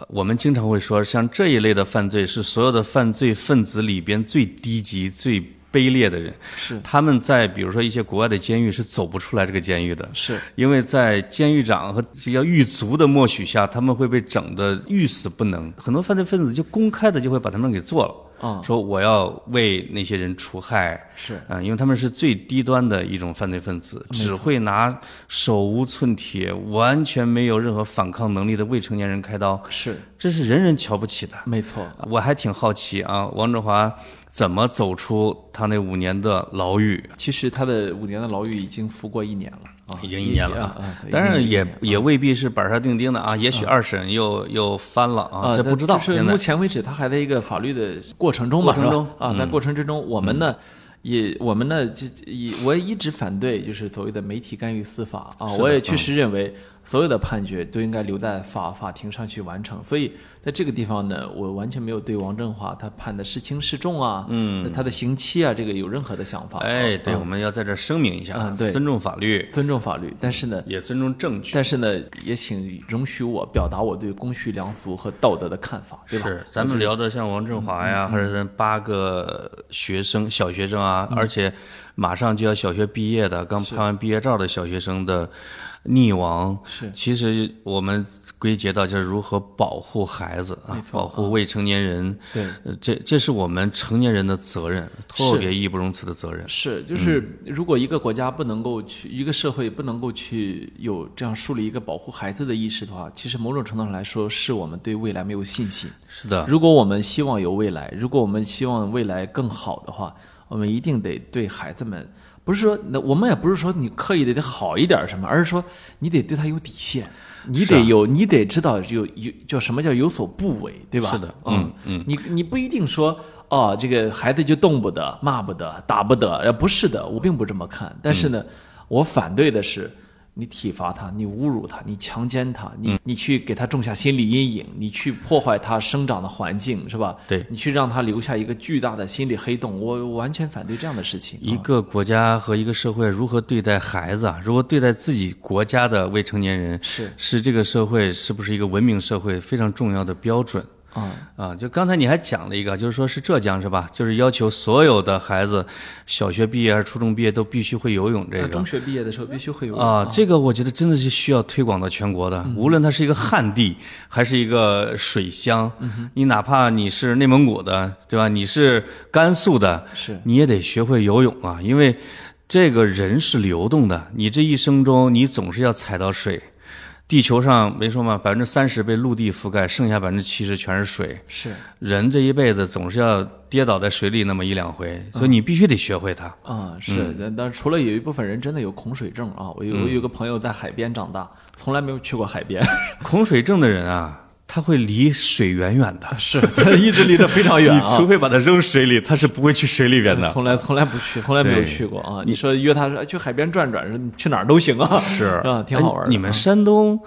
我们经常会说，像这一类的犯罪是所有的犯罪分子里边最低级、最卑劣的人。是他们在比如说一些国外的监狱是走不出来这个监狱的，是因为在监狱长和这些狱卒的默许下，他们会被整的欲死不能。很多犯罪分子就公开的就会把他们给做了。啊，说我要为那些人除害，是嗯，因为他们是最低端的一种犯罪分子，只会拿手无寸铁、完全没有任何反抗能力的未成年人开刀，是，这是人人瞧不起的。没错，我还挺好奇啊，王振华怎么走出他那五年的牢狱？其实他的五年的牢狱已经服过一年了。已经一年了啊，当然也也未必是板上钉钉的啊，也许二审又又翻了啊，这不知道。就是目前为止，他还在一个法律的过程中吧，是吧啊，在过程之中，我们呢。也，我们呢，就也我一直反对，就是所谓的媒体干预司法啊。我也确实认为，所有的判决都应该留在法法庭上去完成。所以，在这个地方呢，我完全没有对王振华他判的是轻是重啊，嗯，他的刑期啊，这个有任何的想法。哎，对，我们要在这声明一下，对，尊重法律，尊重法律。但是呢，也尊重证据。但是呢，也请容许我表达我对公序良俗和道德的看法，对吧？是，咱们聊的像王振华呀，或者八个学生，小学生啊。啊，而且马上就要小学毕业的，刚拍完毕业照的小学生的溺亡，是其实我们归结到就是如何保护孩子啊，保护未成年人，对，这这是我们成年人的责任，特别义不容辞的责任。是，就是如果一个国家不能够去，一个社会不能够去有这样树立一个保护孩子的意识的话，其实某种程度上来说，是我们对未来没有信心。是的，如果我们希望有未来，如果我们希望未来更好的话。我们一定得对孩子们。不是说那我们也不是说你刻意的得好一点什么，而是说你得对他有底线，你得有，你得知道有有叫什么叫有所不为，对吧？是的嗯嗯，你你不一定说哦，这个孩子就动不得、骂不得、打不得，呃，不是的，我并不这么看。但是呢，我反对的是。你体罚他，你侮辱他，你强奸他，你你去给他种下心理阴影，你去破坏他生长的环境，是吧？对你去让他留下一个巨大的心理黑洞，我我完全反对这样的事情。一个国家和一个社会如何对待孩子啊，如何对待自己国家的未成年人，是是这个社会是不是一个文明社会非常重要的标准。啊，啊，就刚才你还讲了一个，就是说是浙江是吧？就是要求所有的孩子，小学毕业还是初中毕业都必须会游泳这个。中学毕业的时候必须会游泳啊，这个我觉得真的是需要推广到全国的，无论它是一个旱地还是一个水乡，你哪怕你是内蒙古的，对吧？你是甘肃的，是你也得学会游泳啊，因为这个人是流动的，你这一生中你总是要踩到水。地球上没说吗？百分之三十被陆地覆盖，剩下百分之七十全是水。是人这一辈子总是要跌倒在水里那么一两回，所以你必须得学会它。啊，是，但但除了有一部分人真的有恐水症啊，我有我有个朋友在海边长大，从来没有去过海边，恐水症的人啊，他会离水远远的，是它一直离得非常远 你啊除。非把它扔水里，它是不会去水里边的。从来从来不去，从来没有去过啊！你说约他说哎去海边转转，去哪儿都行啊，是 啊，挺好玩你们山东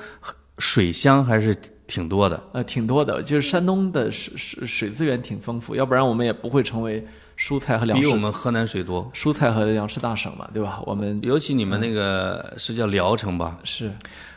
水乡还是挺多的。呃挺多的，就是山东的水水水资源挺丰富，要不然我们也不会成为蔬菜和粮食比我们河南水多，蔬菜和粮食大省嘛，对吧？我们尤其你们那个是叫聊城吧？是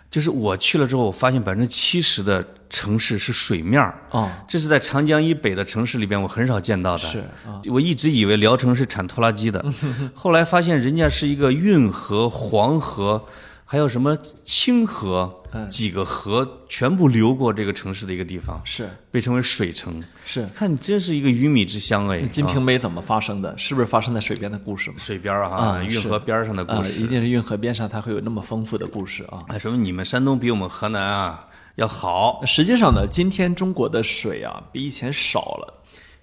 就是我去了之后，我发现百分之七十的城市是水面儿。哦，这是在长江以北的城市里边我很少见到的。是啊，我一直以为聊城是产拖拉机的，后来发现人家是一个运河、黄河，还有什么清河，嗯几个河全部流过这个城市的一个地方，是被称为水城。是。看，你真是一个鱼米之乡哎！《金啊瓶梅》怎么发生的？是不是发生在水边的故事嘛？水边啊，啊运河边上的啊、故事。一定是运河边上才会有那么丰富的故事啊。哎，说明你们山东比我们河南啊要好。实际上呢，今天中国的水啊比以前少了。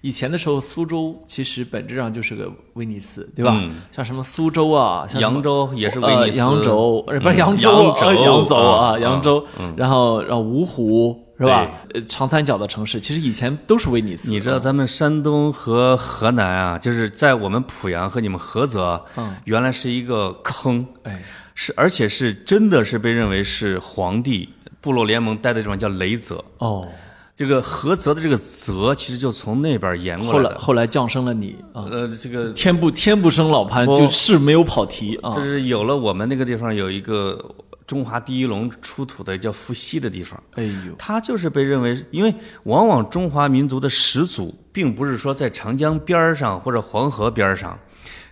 以前的时候，苏州其实本质上就是个威尼斯，对吧？像什么苏州啊，像扬州也是威尼斯，呃、扬州，呃不是嗯。扬州，扬州。呃扬州啊，啊扬州，然后然后芜湖是吧？呃，长三角的城市，其实以前都是威尼斯。你知道咱们山东和河南啊，就是在我们濮阳和你们菏泽，嗯，原来是一个坑，哎，是而且是真的是被认为是皇帝部落联盟待的地方叫雷泽。哦，这个菏泽的这个泽，其实就从那边延过后来来的。后来降生了你啊，呃，这个天不天不生老潘，就是没有跑题啊就。是有了我们那个地方有一个中华第一龙出土的叫伏羲的地方。哎呦，他就是被认为，因为往往中华民族的始祖并不是说在长江边上或者黄河边上，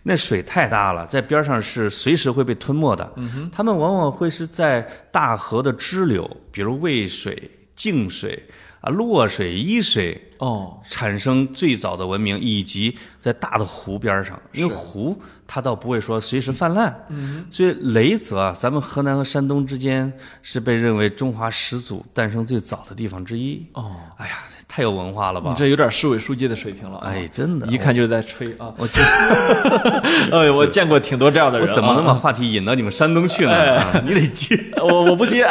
那水太大了，在边上是随时会被吞没的。嗯他们往往会是在大河的支流，比如渭水、泾水啊、洛水、伊水，哦，产生最早的文明，以及在大的湖边上，因为湖它倒不会说随时泛滥，嗯，所以雷泽啊，咱们河南和山东之间是被认为中华始祖诞生最早的地方之一。哦，哎呀，太有文化了吧？你这有点市委书记的水平了啊。哎，真的，一看就是在吹啊！我这 哎，我见过挺多这样的人啊。我怎么能把话题引到你们山东去呢？啊 你得接。我我不接。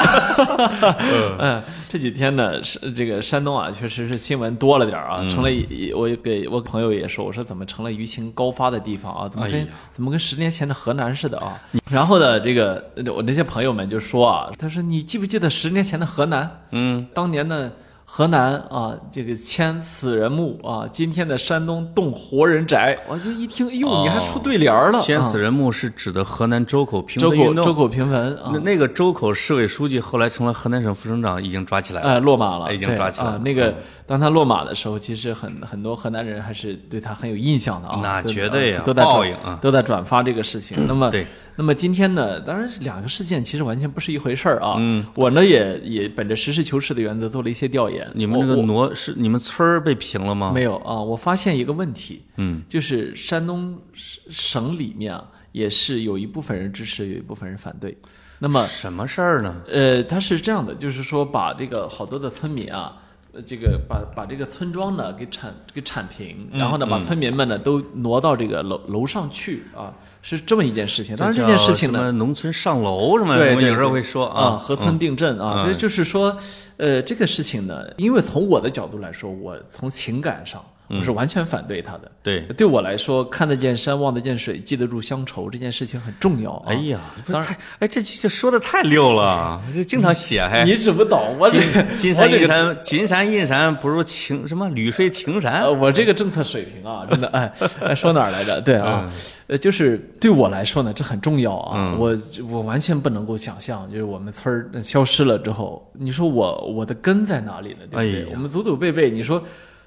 嗯，这几天呢，是这个山东啊，确实是新闻多了点儿啊，成了一我给我朋友也说，我说怎么成了舆情高发的地方啊？怎么跟、怎么跟十年前的河南似的啊？然后呢，这个我那些朋友们就说啊，他说你记不记得十年前的河南？嗯，当年的河南啊，这个迁死人墓啊，今天的山东动活人宅，我就一听，哎呦，你还出对联儿了？迁死啊人墓是指的河南周口平周分运周口平坟啊那，那个周口市委书记后来成了河南省副省长，已经抓起来了。呃，落马了，已经抓起来了啊。那个当他落马的时候，其实很很多河南人还是对他很有印象的啊。那绝对呀都在转报应啊都在转发这个事情。那么对，那么今天呢，当然两个事件其实完全不是一回事儿啊。嗯，我呢也也本着实事求是的原则做了一些调研。你们那个挪是你们村儿被平了吗？没有啊，我发现一个问题，嗯，就是山东省里面啊，也是有一部分人支持，有一部分人反对。那么什么事儿呢？呃，他是这样的，就是说把这个好多的村民啊，呃这个把把这个村庄呢给铲给铲平，然后呢把村民们呢都挪到这个楼楼上去啊，是这么一件事情。当然这件事情呢，农村上楼什么，对，我们有时候会说啊，合村并镇啊，这就是说，呃，这个事情呢，因为从我的角度来说，我从情感上。我是完全反对他的。对，对我来说，看得见山，望得见水，记得住乡愁，这件事情很重要。哎呀，当然，哎，这这说的太溜了，这经常写还。你怎么懂？我这金山银山，金山银山不如青什么绿水青山。我这个政策水平啊，真的哎，哎，说哪儿来着？对啊，呃，就是对我来说呢，这很重要啊。我我完全不能够想象，就是我们村儿消失了之后，你说我我的根在哪里呢？对不对？我们祖祖辈辈，你说。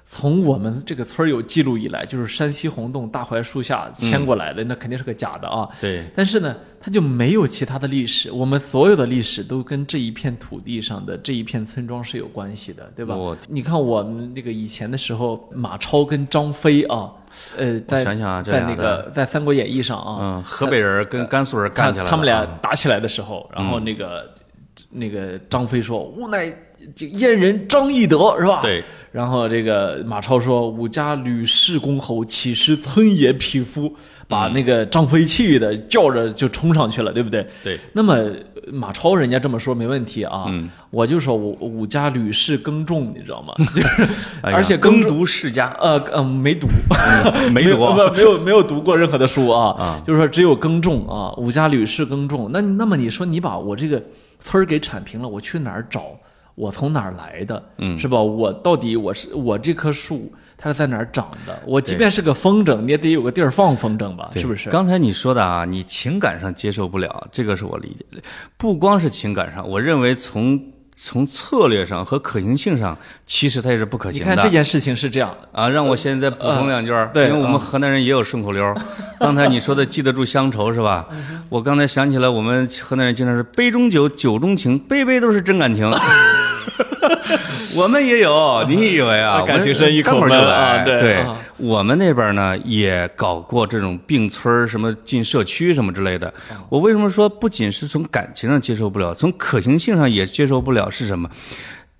从我们这个村儿有记录以来，就是山西洪洞大槐树下迁过来的，那肯定是个假的啊。对。但是呢，它就没有其他的历史，我们所有的历史都跟这一片土地上的这一片村庄是有关系的，对吧？你看我们那个以前的时候，马超跟张飞啊，呃，在想想在那个在《三国演义》上啊，嗯，河北人跟甘肃人干起来，他们俩打起来的时候，然后那个那个张飞说：“吾乃这燕人张翼德，是吧？”对。然后这个马超说：“吾家吕氏公侯，岂是村野匹夫？”把那个张飞气的叫着就冲上去了，对不对？对。那么马超人家这么说没问题啊。嗯。我就说吾吾家吕氏耕种，你知道吗？就是，而且耕读世家。呃呃，没读，没 读，不没有没有读过任何的书啊。啊。就是说只有耕种啊，吾家吕氏耕种。那那么你说你把我这个村儿给铲平了，我去哪儿找？我从哪儿来的？嗯，是吧？我到底我是我这棵树，它是在哪儿长的？我即便是个风筝，你也得有个地儿放风筝吧？是不是？刚才你说的啊，你情感上接受不了，这个是我理解的。不光是情感上，我认为从从策略上和可行性上，其实它也是不可行的。你看这件事情是这样啊，让我现在再补充两句儿，因为我们河南人也有顺口溜。刚才你说的记得住乡愁是吧？我刚才想起来，我们河南人经常是杯中酒，酒中情，杯杯都是真感情。我们也有，你以为啊？感情深一口闷啊！对，我们那边呢也搞过这种并村什么进社区什么之类的。我为什么说不仅是从感情上接受不了，从可行性上也接受不了？是什么？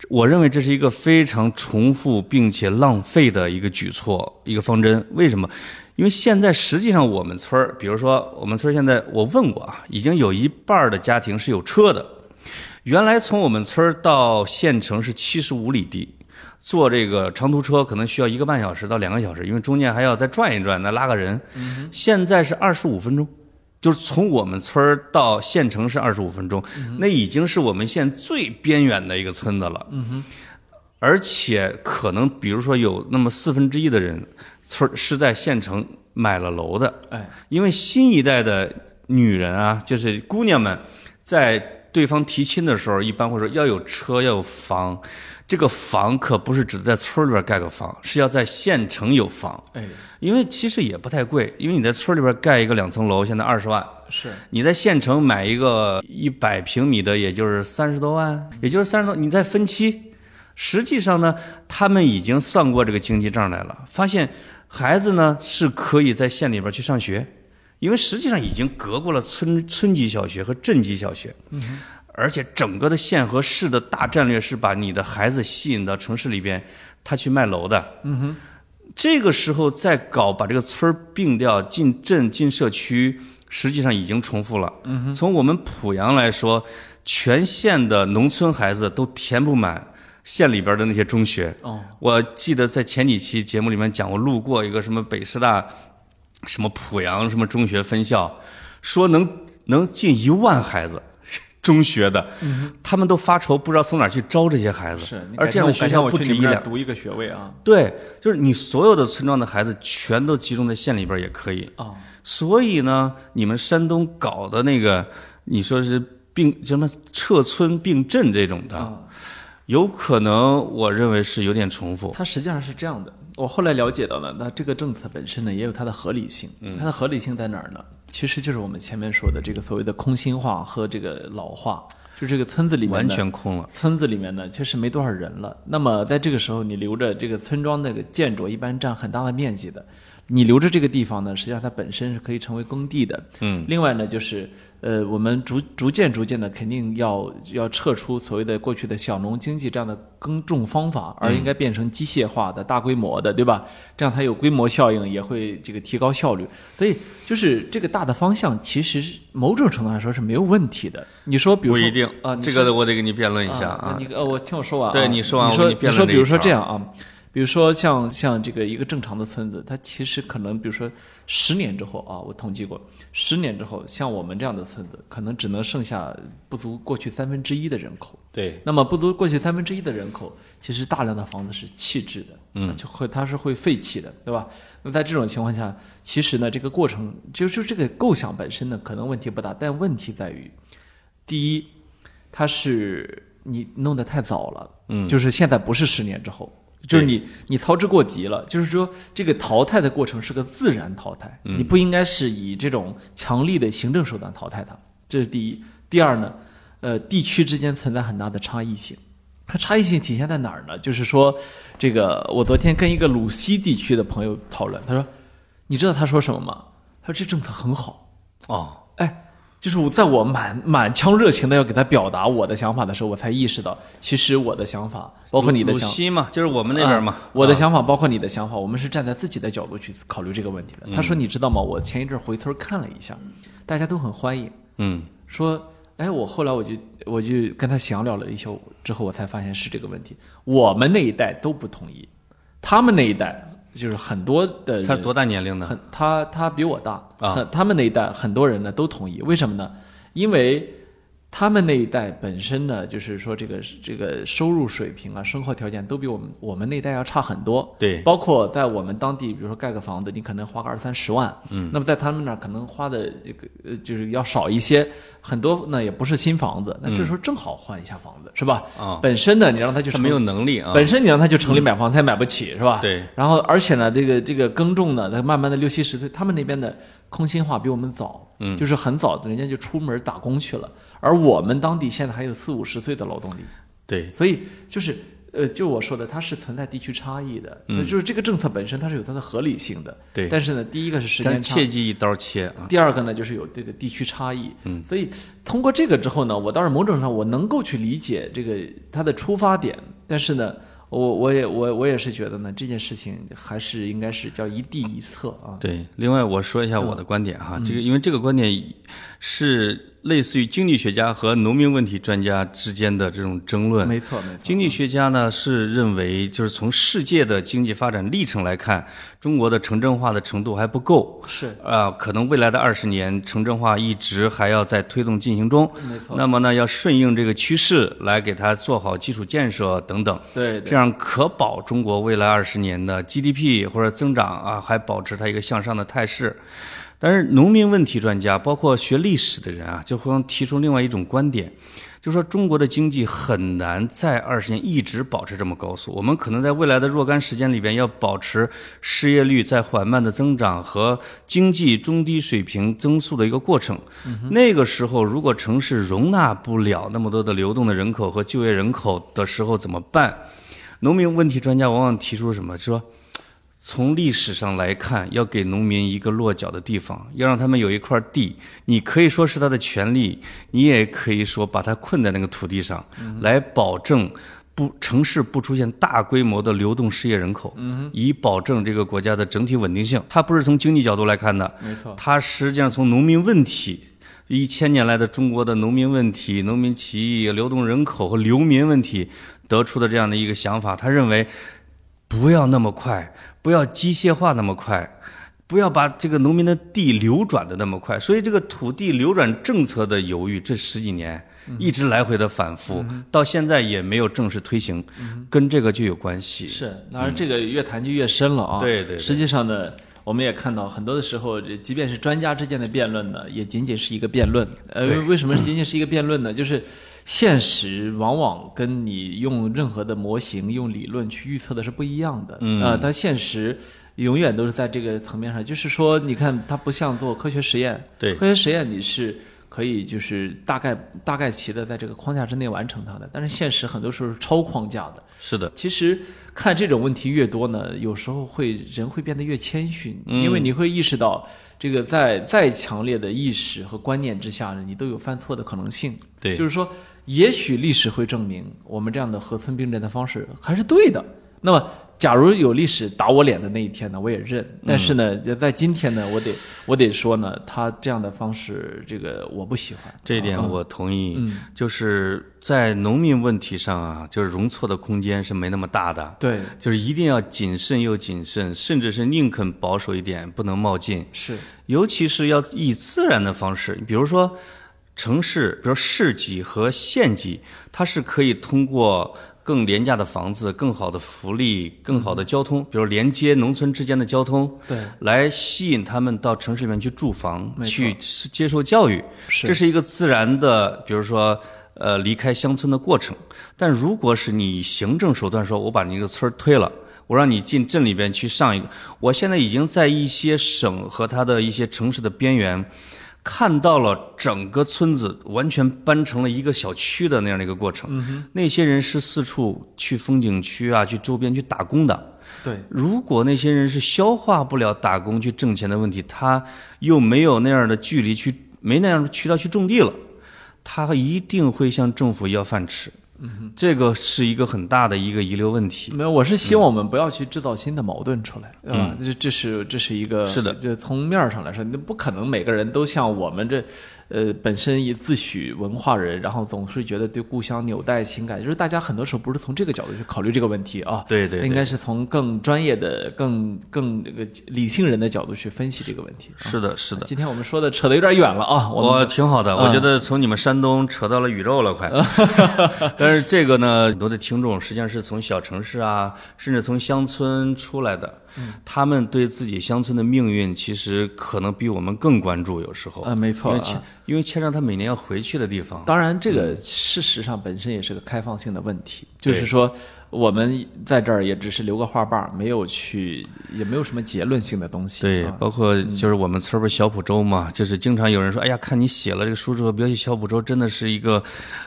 我认为这是一个非常重复并且浪费的一个举措，一个方针。为什么？因为现在实际上我们村儿，比如说我们村儿现在，我问过啊，已经有一半的家庭是有车的。原来从我们村儿到县城是七十五里地，坐这个长途车可能需要一个半小时到两个小时，因为中间还要再转一转，再拉个人。现在是二十五分钟，就是从我们村儿到县城是二十五分钟，那已经是我们县最边远的一个村子了。而且可能比如说有那么四分之一的人村是在县城买了楼的。哎，因为新一代的女人啊，就是姑娘们在。对方提亲的时候，一般会说要有车，要有房。这个房可不是只在村里边盖个房，是要在县城有房。哎，因为其实也不太贵，因为你在村里边盖一个两层楼，现在二十万。是。你在县城买一个一百平米的，也就是三十多万，也就是三十多。你再分期，实际上呢，他们已经算过这个经济账来了，发现孩子呢是可以在县里边去上学。因为实际上已经隔过了村村级小学和镇级小学，而且整个的县和市的大战略是把你的孩子吸引到城市里边，他去卖楼的。这个时候再搞把这个村儿并掉进镇进社区，实际上已经重复了。从我们濮阳来说，全县的农村孩子都填不满县里边的那些中学。我记得在前几期节目里面讲过，路过一个什么北师大。什么濮阳什么中学分校，说能能进一万孩子 中学的，他们都发愁，不知道从哪去招这些孩子。是，而这样的学校不止一两，读一个学位啊。对，就是你所有的村庄的孩子全都集中在县里边也可以啊。所以呢，你们山东搞的那个，你说是并什么撤村并镇这种的，有可能我认为是有点重复。它实际上是这样的。我后来了解到了，那这个政策本身呢，也有它的合理性。它的合理性在哪儿呢？其实就是我们前面说的这个所谓的空心化和这个老化，就这个村子里面完全空了。村子里面呢，确实没多少人了。那么在这个时候，你留着这个村庄那个建筑，一般占很大的面积的，你留着这个地方呢，实际上它本身是可以成为耕地的。嗯，另外呢，就是呃，我们逐逐渐逐渐的肯定要要撤出所谓的过去的小农经济这样的耕种方法，而应该变成机械化的大规模的，对吧？这样它有规模效应，也会这个提高效率。所以就是这个大的方向，其实某种程度上说是没有问题的。你说，比如说不一定啊，这个我得给你辩论一下啊。你呃，我听我说完啊。对你说完你说我给你辩你说，比如说这样啊，比如说像像这个一个正常的村子，它其实可能，比如说十年之后啊，我统计过，十年之后，像我们这样的村子，可能只能剩下不足过去三分之一的人口。对，那么不足过去三分之一的人口，其实大量的房子是弃置的，嗯，就会它是会废弃的，对吧？那在这种情况下，其实呢，这个过程就就这个构想本身呢，可能问题不大，但问题在于，第一，它是你弄得太早了，嗯就是现在不是十年之后。就是你，你操之过急了。就是说，这个淘汰的过程是个自然淘汰，嗯你不应该是以这种强力的行政手段淘汰它。这是第一。第二呢，呃，地区之间存在很大的差异性。它差异性体现在哪儿呢？就是说，这个我昨天跟一个鲁西地区的朋友讨论，他说：“你知道他说什么吗？他说这政策很好。哦，哎，就是我在我满满腔热情的要给他表达我的想法的时候，我才意识到，其实我的想法，包括你的鲁想西嘛，就是我们那边嘛啊。我的啊想法包括你的想法，我们是站在自己的角度去考虑这个问题的。他嗯说：“你知道吗？我前一阵儿回村看了一下，大家都很欢迎。嗯说，哎，我后来我就我就跟他详聊了一下之后，我才发现是这个问题。我们那一代都不同意，他们那一代就是很多的人，他多大年龄呢？很他他比我大，啊很他们那一代很多人呢都同意，为什么呢？因为他们那一代本身呢，就是说这个这个收入水平啊、生活条件都比我们我们那一代要差很多。对包括在我们当地，比如说盖个房子，你可能花个二三十万，嗯，那么在他们那儿可能花的这个呃就是要少一些，很多呢也不是新房子，那这时候正好换一下房子，是吧？啊本身呢，你让他就是没有能力啊。本身你让他就城里买房，他也买不起，是吧？对。然后，而且呢，这个这个耕种呢，他慢慢的六七十岁，他们那边的空心化比我们早，嗯就是很早人家就出门打工去了，而我们当地现在还有四五十岁的劳动力，对，所以就是。呃，就我说的，它是存在地区差异的，嗯。就是这个政策本身它是有它的合理性的，对。但是呢，第一个是时间差，切记一刀切啊。第二个呢，就是有这个地区差异。嗯，所以通过这个之后呢，我倒是某种上我能够去理解这个它的出发点，但是呢，我我也我我也是觉得呢，这件事情还是应该是叫一地一策啊。对，另外我说一下我的观点哈，这个因为这个观点是类似于经济学家和农民问题专家之间的这种争论。没错没错。经济学家呢是认为，就是从世界的经济发展历程来看，中国的城镇化的程度还不够。是啊、可能未来的二十年，城镇化一直还要在推动进行中。没错。那么呢，要顺应这个趋势来给它做好基础建设等等。对对这样可保中国未来二十年的 GDP 或者增长啊，还保持它一个向上的态势。但是农民问题专家，包括学历史的人啊，就会提出另外一种观点，就是说中国的经济很难在二十年一直保持这么高速。我们可能在未来的若干时间里边，要保持失业率在缓慢的增长和经济中低水平增速的一个过程。那个时候，如果城市容纳不了那么多的流动的人口和就业人口的时候，怎么办？农民问题专家往往提出什么？说从历史上来看，要给农民一个落脚的地方，要让他们有一块地。你可以说是他的权利，你也可以说把他困在那个土地上，来保证不城市不出现大规模的流动失业人口，以保证这个国家的整体稳定性。它不是从经济角度来看的，没错。它实际上从农民问题。一千年来的中国的农民问题、农民起义、流动人口和流民问题得出的这样的一个想法，他认为不要那么快，不要机械化那么快，不要把这个农民的地流转的那么快。所以这个土地流转政策的犹豫，这十几年一直来回的反复，到现在也没有正式推行，跟这个就有关系。是，当然这个越谈就越深了啊。对对对实际上呢，我们也看到很多的时候，即便是专家之间的辩论呢，也仅仅是一个辩论。呃，为什么仅仅是一个辩论呢？就是现实往往跟你用任何的模型、用理论去预测的是不一样的。嗯呃，它现实永远都是在这个层面上，就是说，你看，它不像做科学实验。对科学实验你是。可以就是大概大概齐的在这个框架之内完成它的。但是现实很多时候是超框架的。是的，其实看这种问题越多呢，有时候会人会变得越谦逊，因为你会意识到，这个在再强烈的意识和观念之下呢，你都有犯错的可能性。对，就是说，也许历史会证明我们这样的合村并镇的方式还是对的。那么。假如有历史打我脸的那一天呢，我也认。但是呢，在今天呢，我得我得说呢，他这样的方式，这个我不喜欢。这一点我同意。就是在农民问题上啊，就是容错的空间是没那么大的。对，就是一定要谨慎又谨慎，甚至是宁肯保守一点，不能冒进。是，尤其是要以自然的方式，比如说城市，比如市级和县级，它是可以通过。更廉价的房子、更好的福利、更好的交通，比如连接农村之间的交通，对，来吸引他们到城市里面去住房、去接受教育，是，这是一个自然的，比如说，呃，离开乡村的过程。但如果是你行政手段说，我把你这个村儿推了，我让你进镇里边去上一个，我现在已经在一些省和它的一些城市的边缘。看到了整个村子完全搬成了一个小区的那样的一个过程，那些人是四处去风景区啊，去周边去打工的。对，如果那些人是消化不了打工去挣钱的问题，他又没有那样的距离去，没那样的渠道去种地了，他一定会向政府要饭吃。嗯，这个是一个很大的一个遗留问题。没有，我是希望我们不要去制造新的矛盾出来，对吧？这这是这是一个是的，就从面上来说，那不可能每个人都像我们这。呃，本身也自诩文化人，然后总是觉得对故乡纽带情感，就是大家很多时候不是从这个角度去考虑这个问题啊。对对，应该是从更专业的、更更这个理性人的角度去分析这个问题。是的，是的。今天我们说的扯得有点远了啊。我挺好的，我觉得从你们山东扯到了宇宙了，快。但是这个呢，很多的听众实际上是从小城市啊，甚至从乡村出来的。他们对自己乡村的命运，其实可能比我们更关注。有时候啊，没错，因为牵因为签上他每年要回去的地方。当然，这个事实上本身也是个开放性的问题，就是说。我们在这儿也只是留个话瓣，没有去，也没有什么结论性的东西。对，包括就是我们村儿不是小浦州嘛，就是经常有人说，哎呀，看你写了这个书之后，比起小浦州真的是一个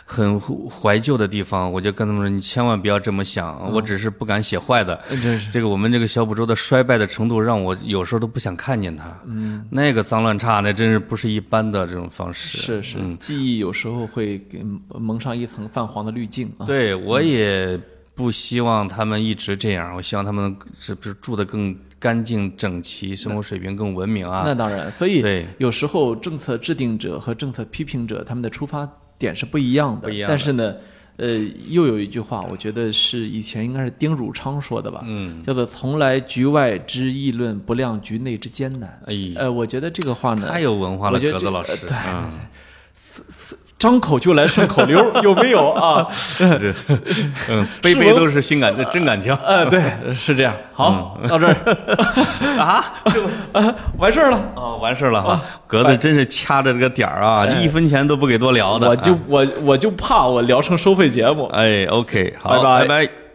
很怀旧的地方。我就跟他们说，你千万不要这么想，我只是不敢写坏的。这是这个我们这个小浦州的衰败的程度，让我有时候都不想看见它。嗯，那个脏乱差，那真是不是一般的这种方式。是是，记忆有时候会给蒙上一层泛黄的滤镜。对，我也。不希望他们一直这样，我希望他们是不是住的更干净整齐，生活水平更文明啊？那当然，所以对有时候政策制定者和政策批评者他们的出发点是不一样的。不一样。但是呢，呃，又有一句话，我觉得是以前应该是丁汝昌说的吧？嗯。叫做“从来局外之议论，不量局内之艰难”。哎。呃，我觉得这个话呢，太有文化了，格子老师。对。张口就来顺口溜，有没有啊？嗯，杯杯都是心感的真感情。呃，对，是这样。好，到这儿 啊，就完事儿了。啊，完事儿了哈。格子真是掐着这个点儿啊，一分钱都不给多聊的。我就我我就怕我聊成收费节目。哎，OK，好，拜拜拜。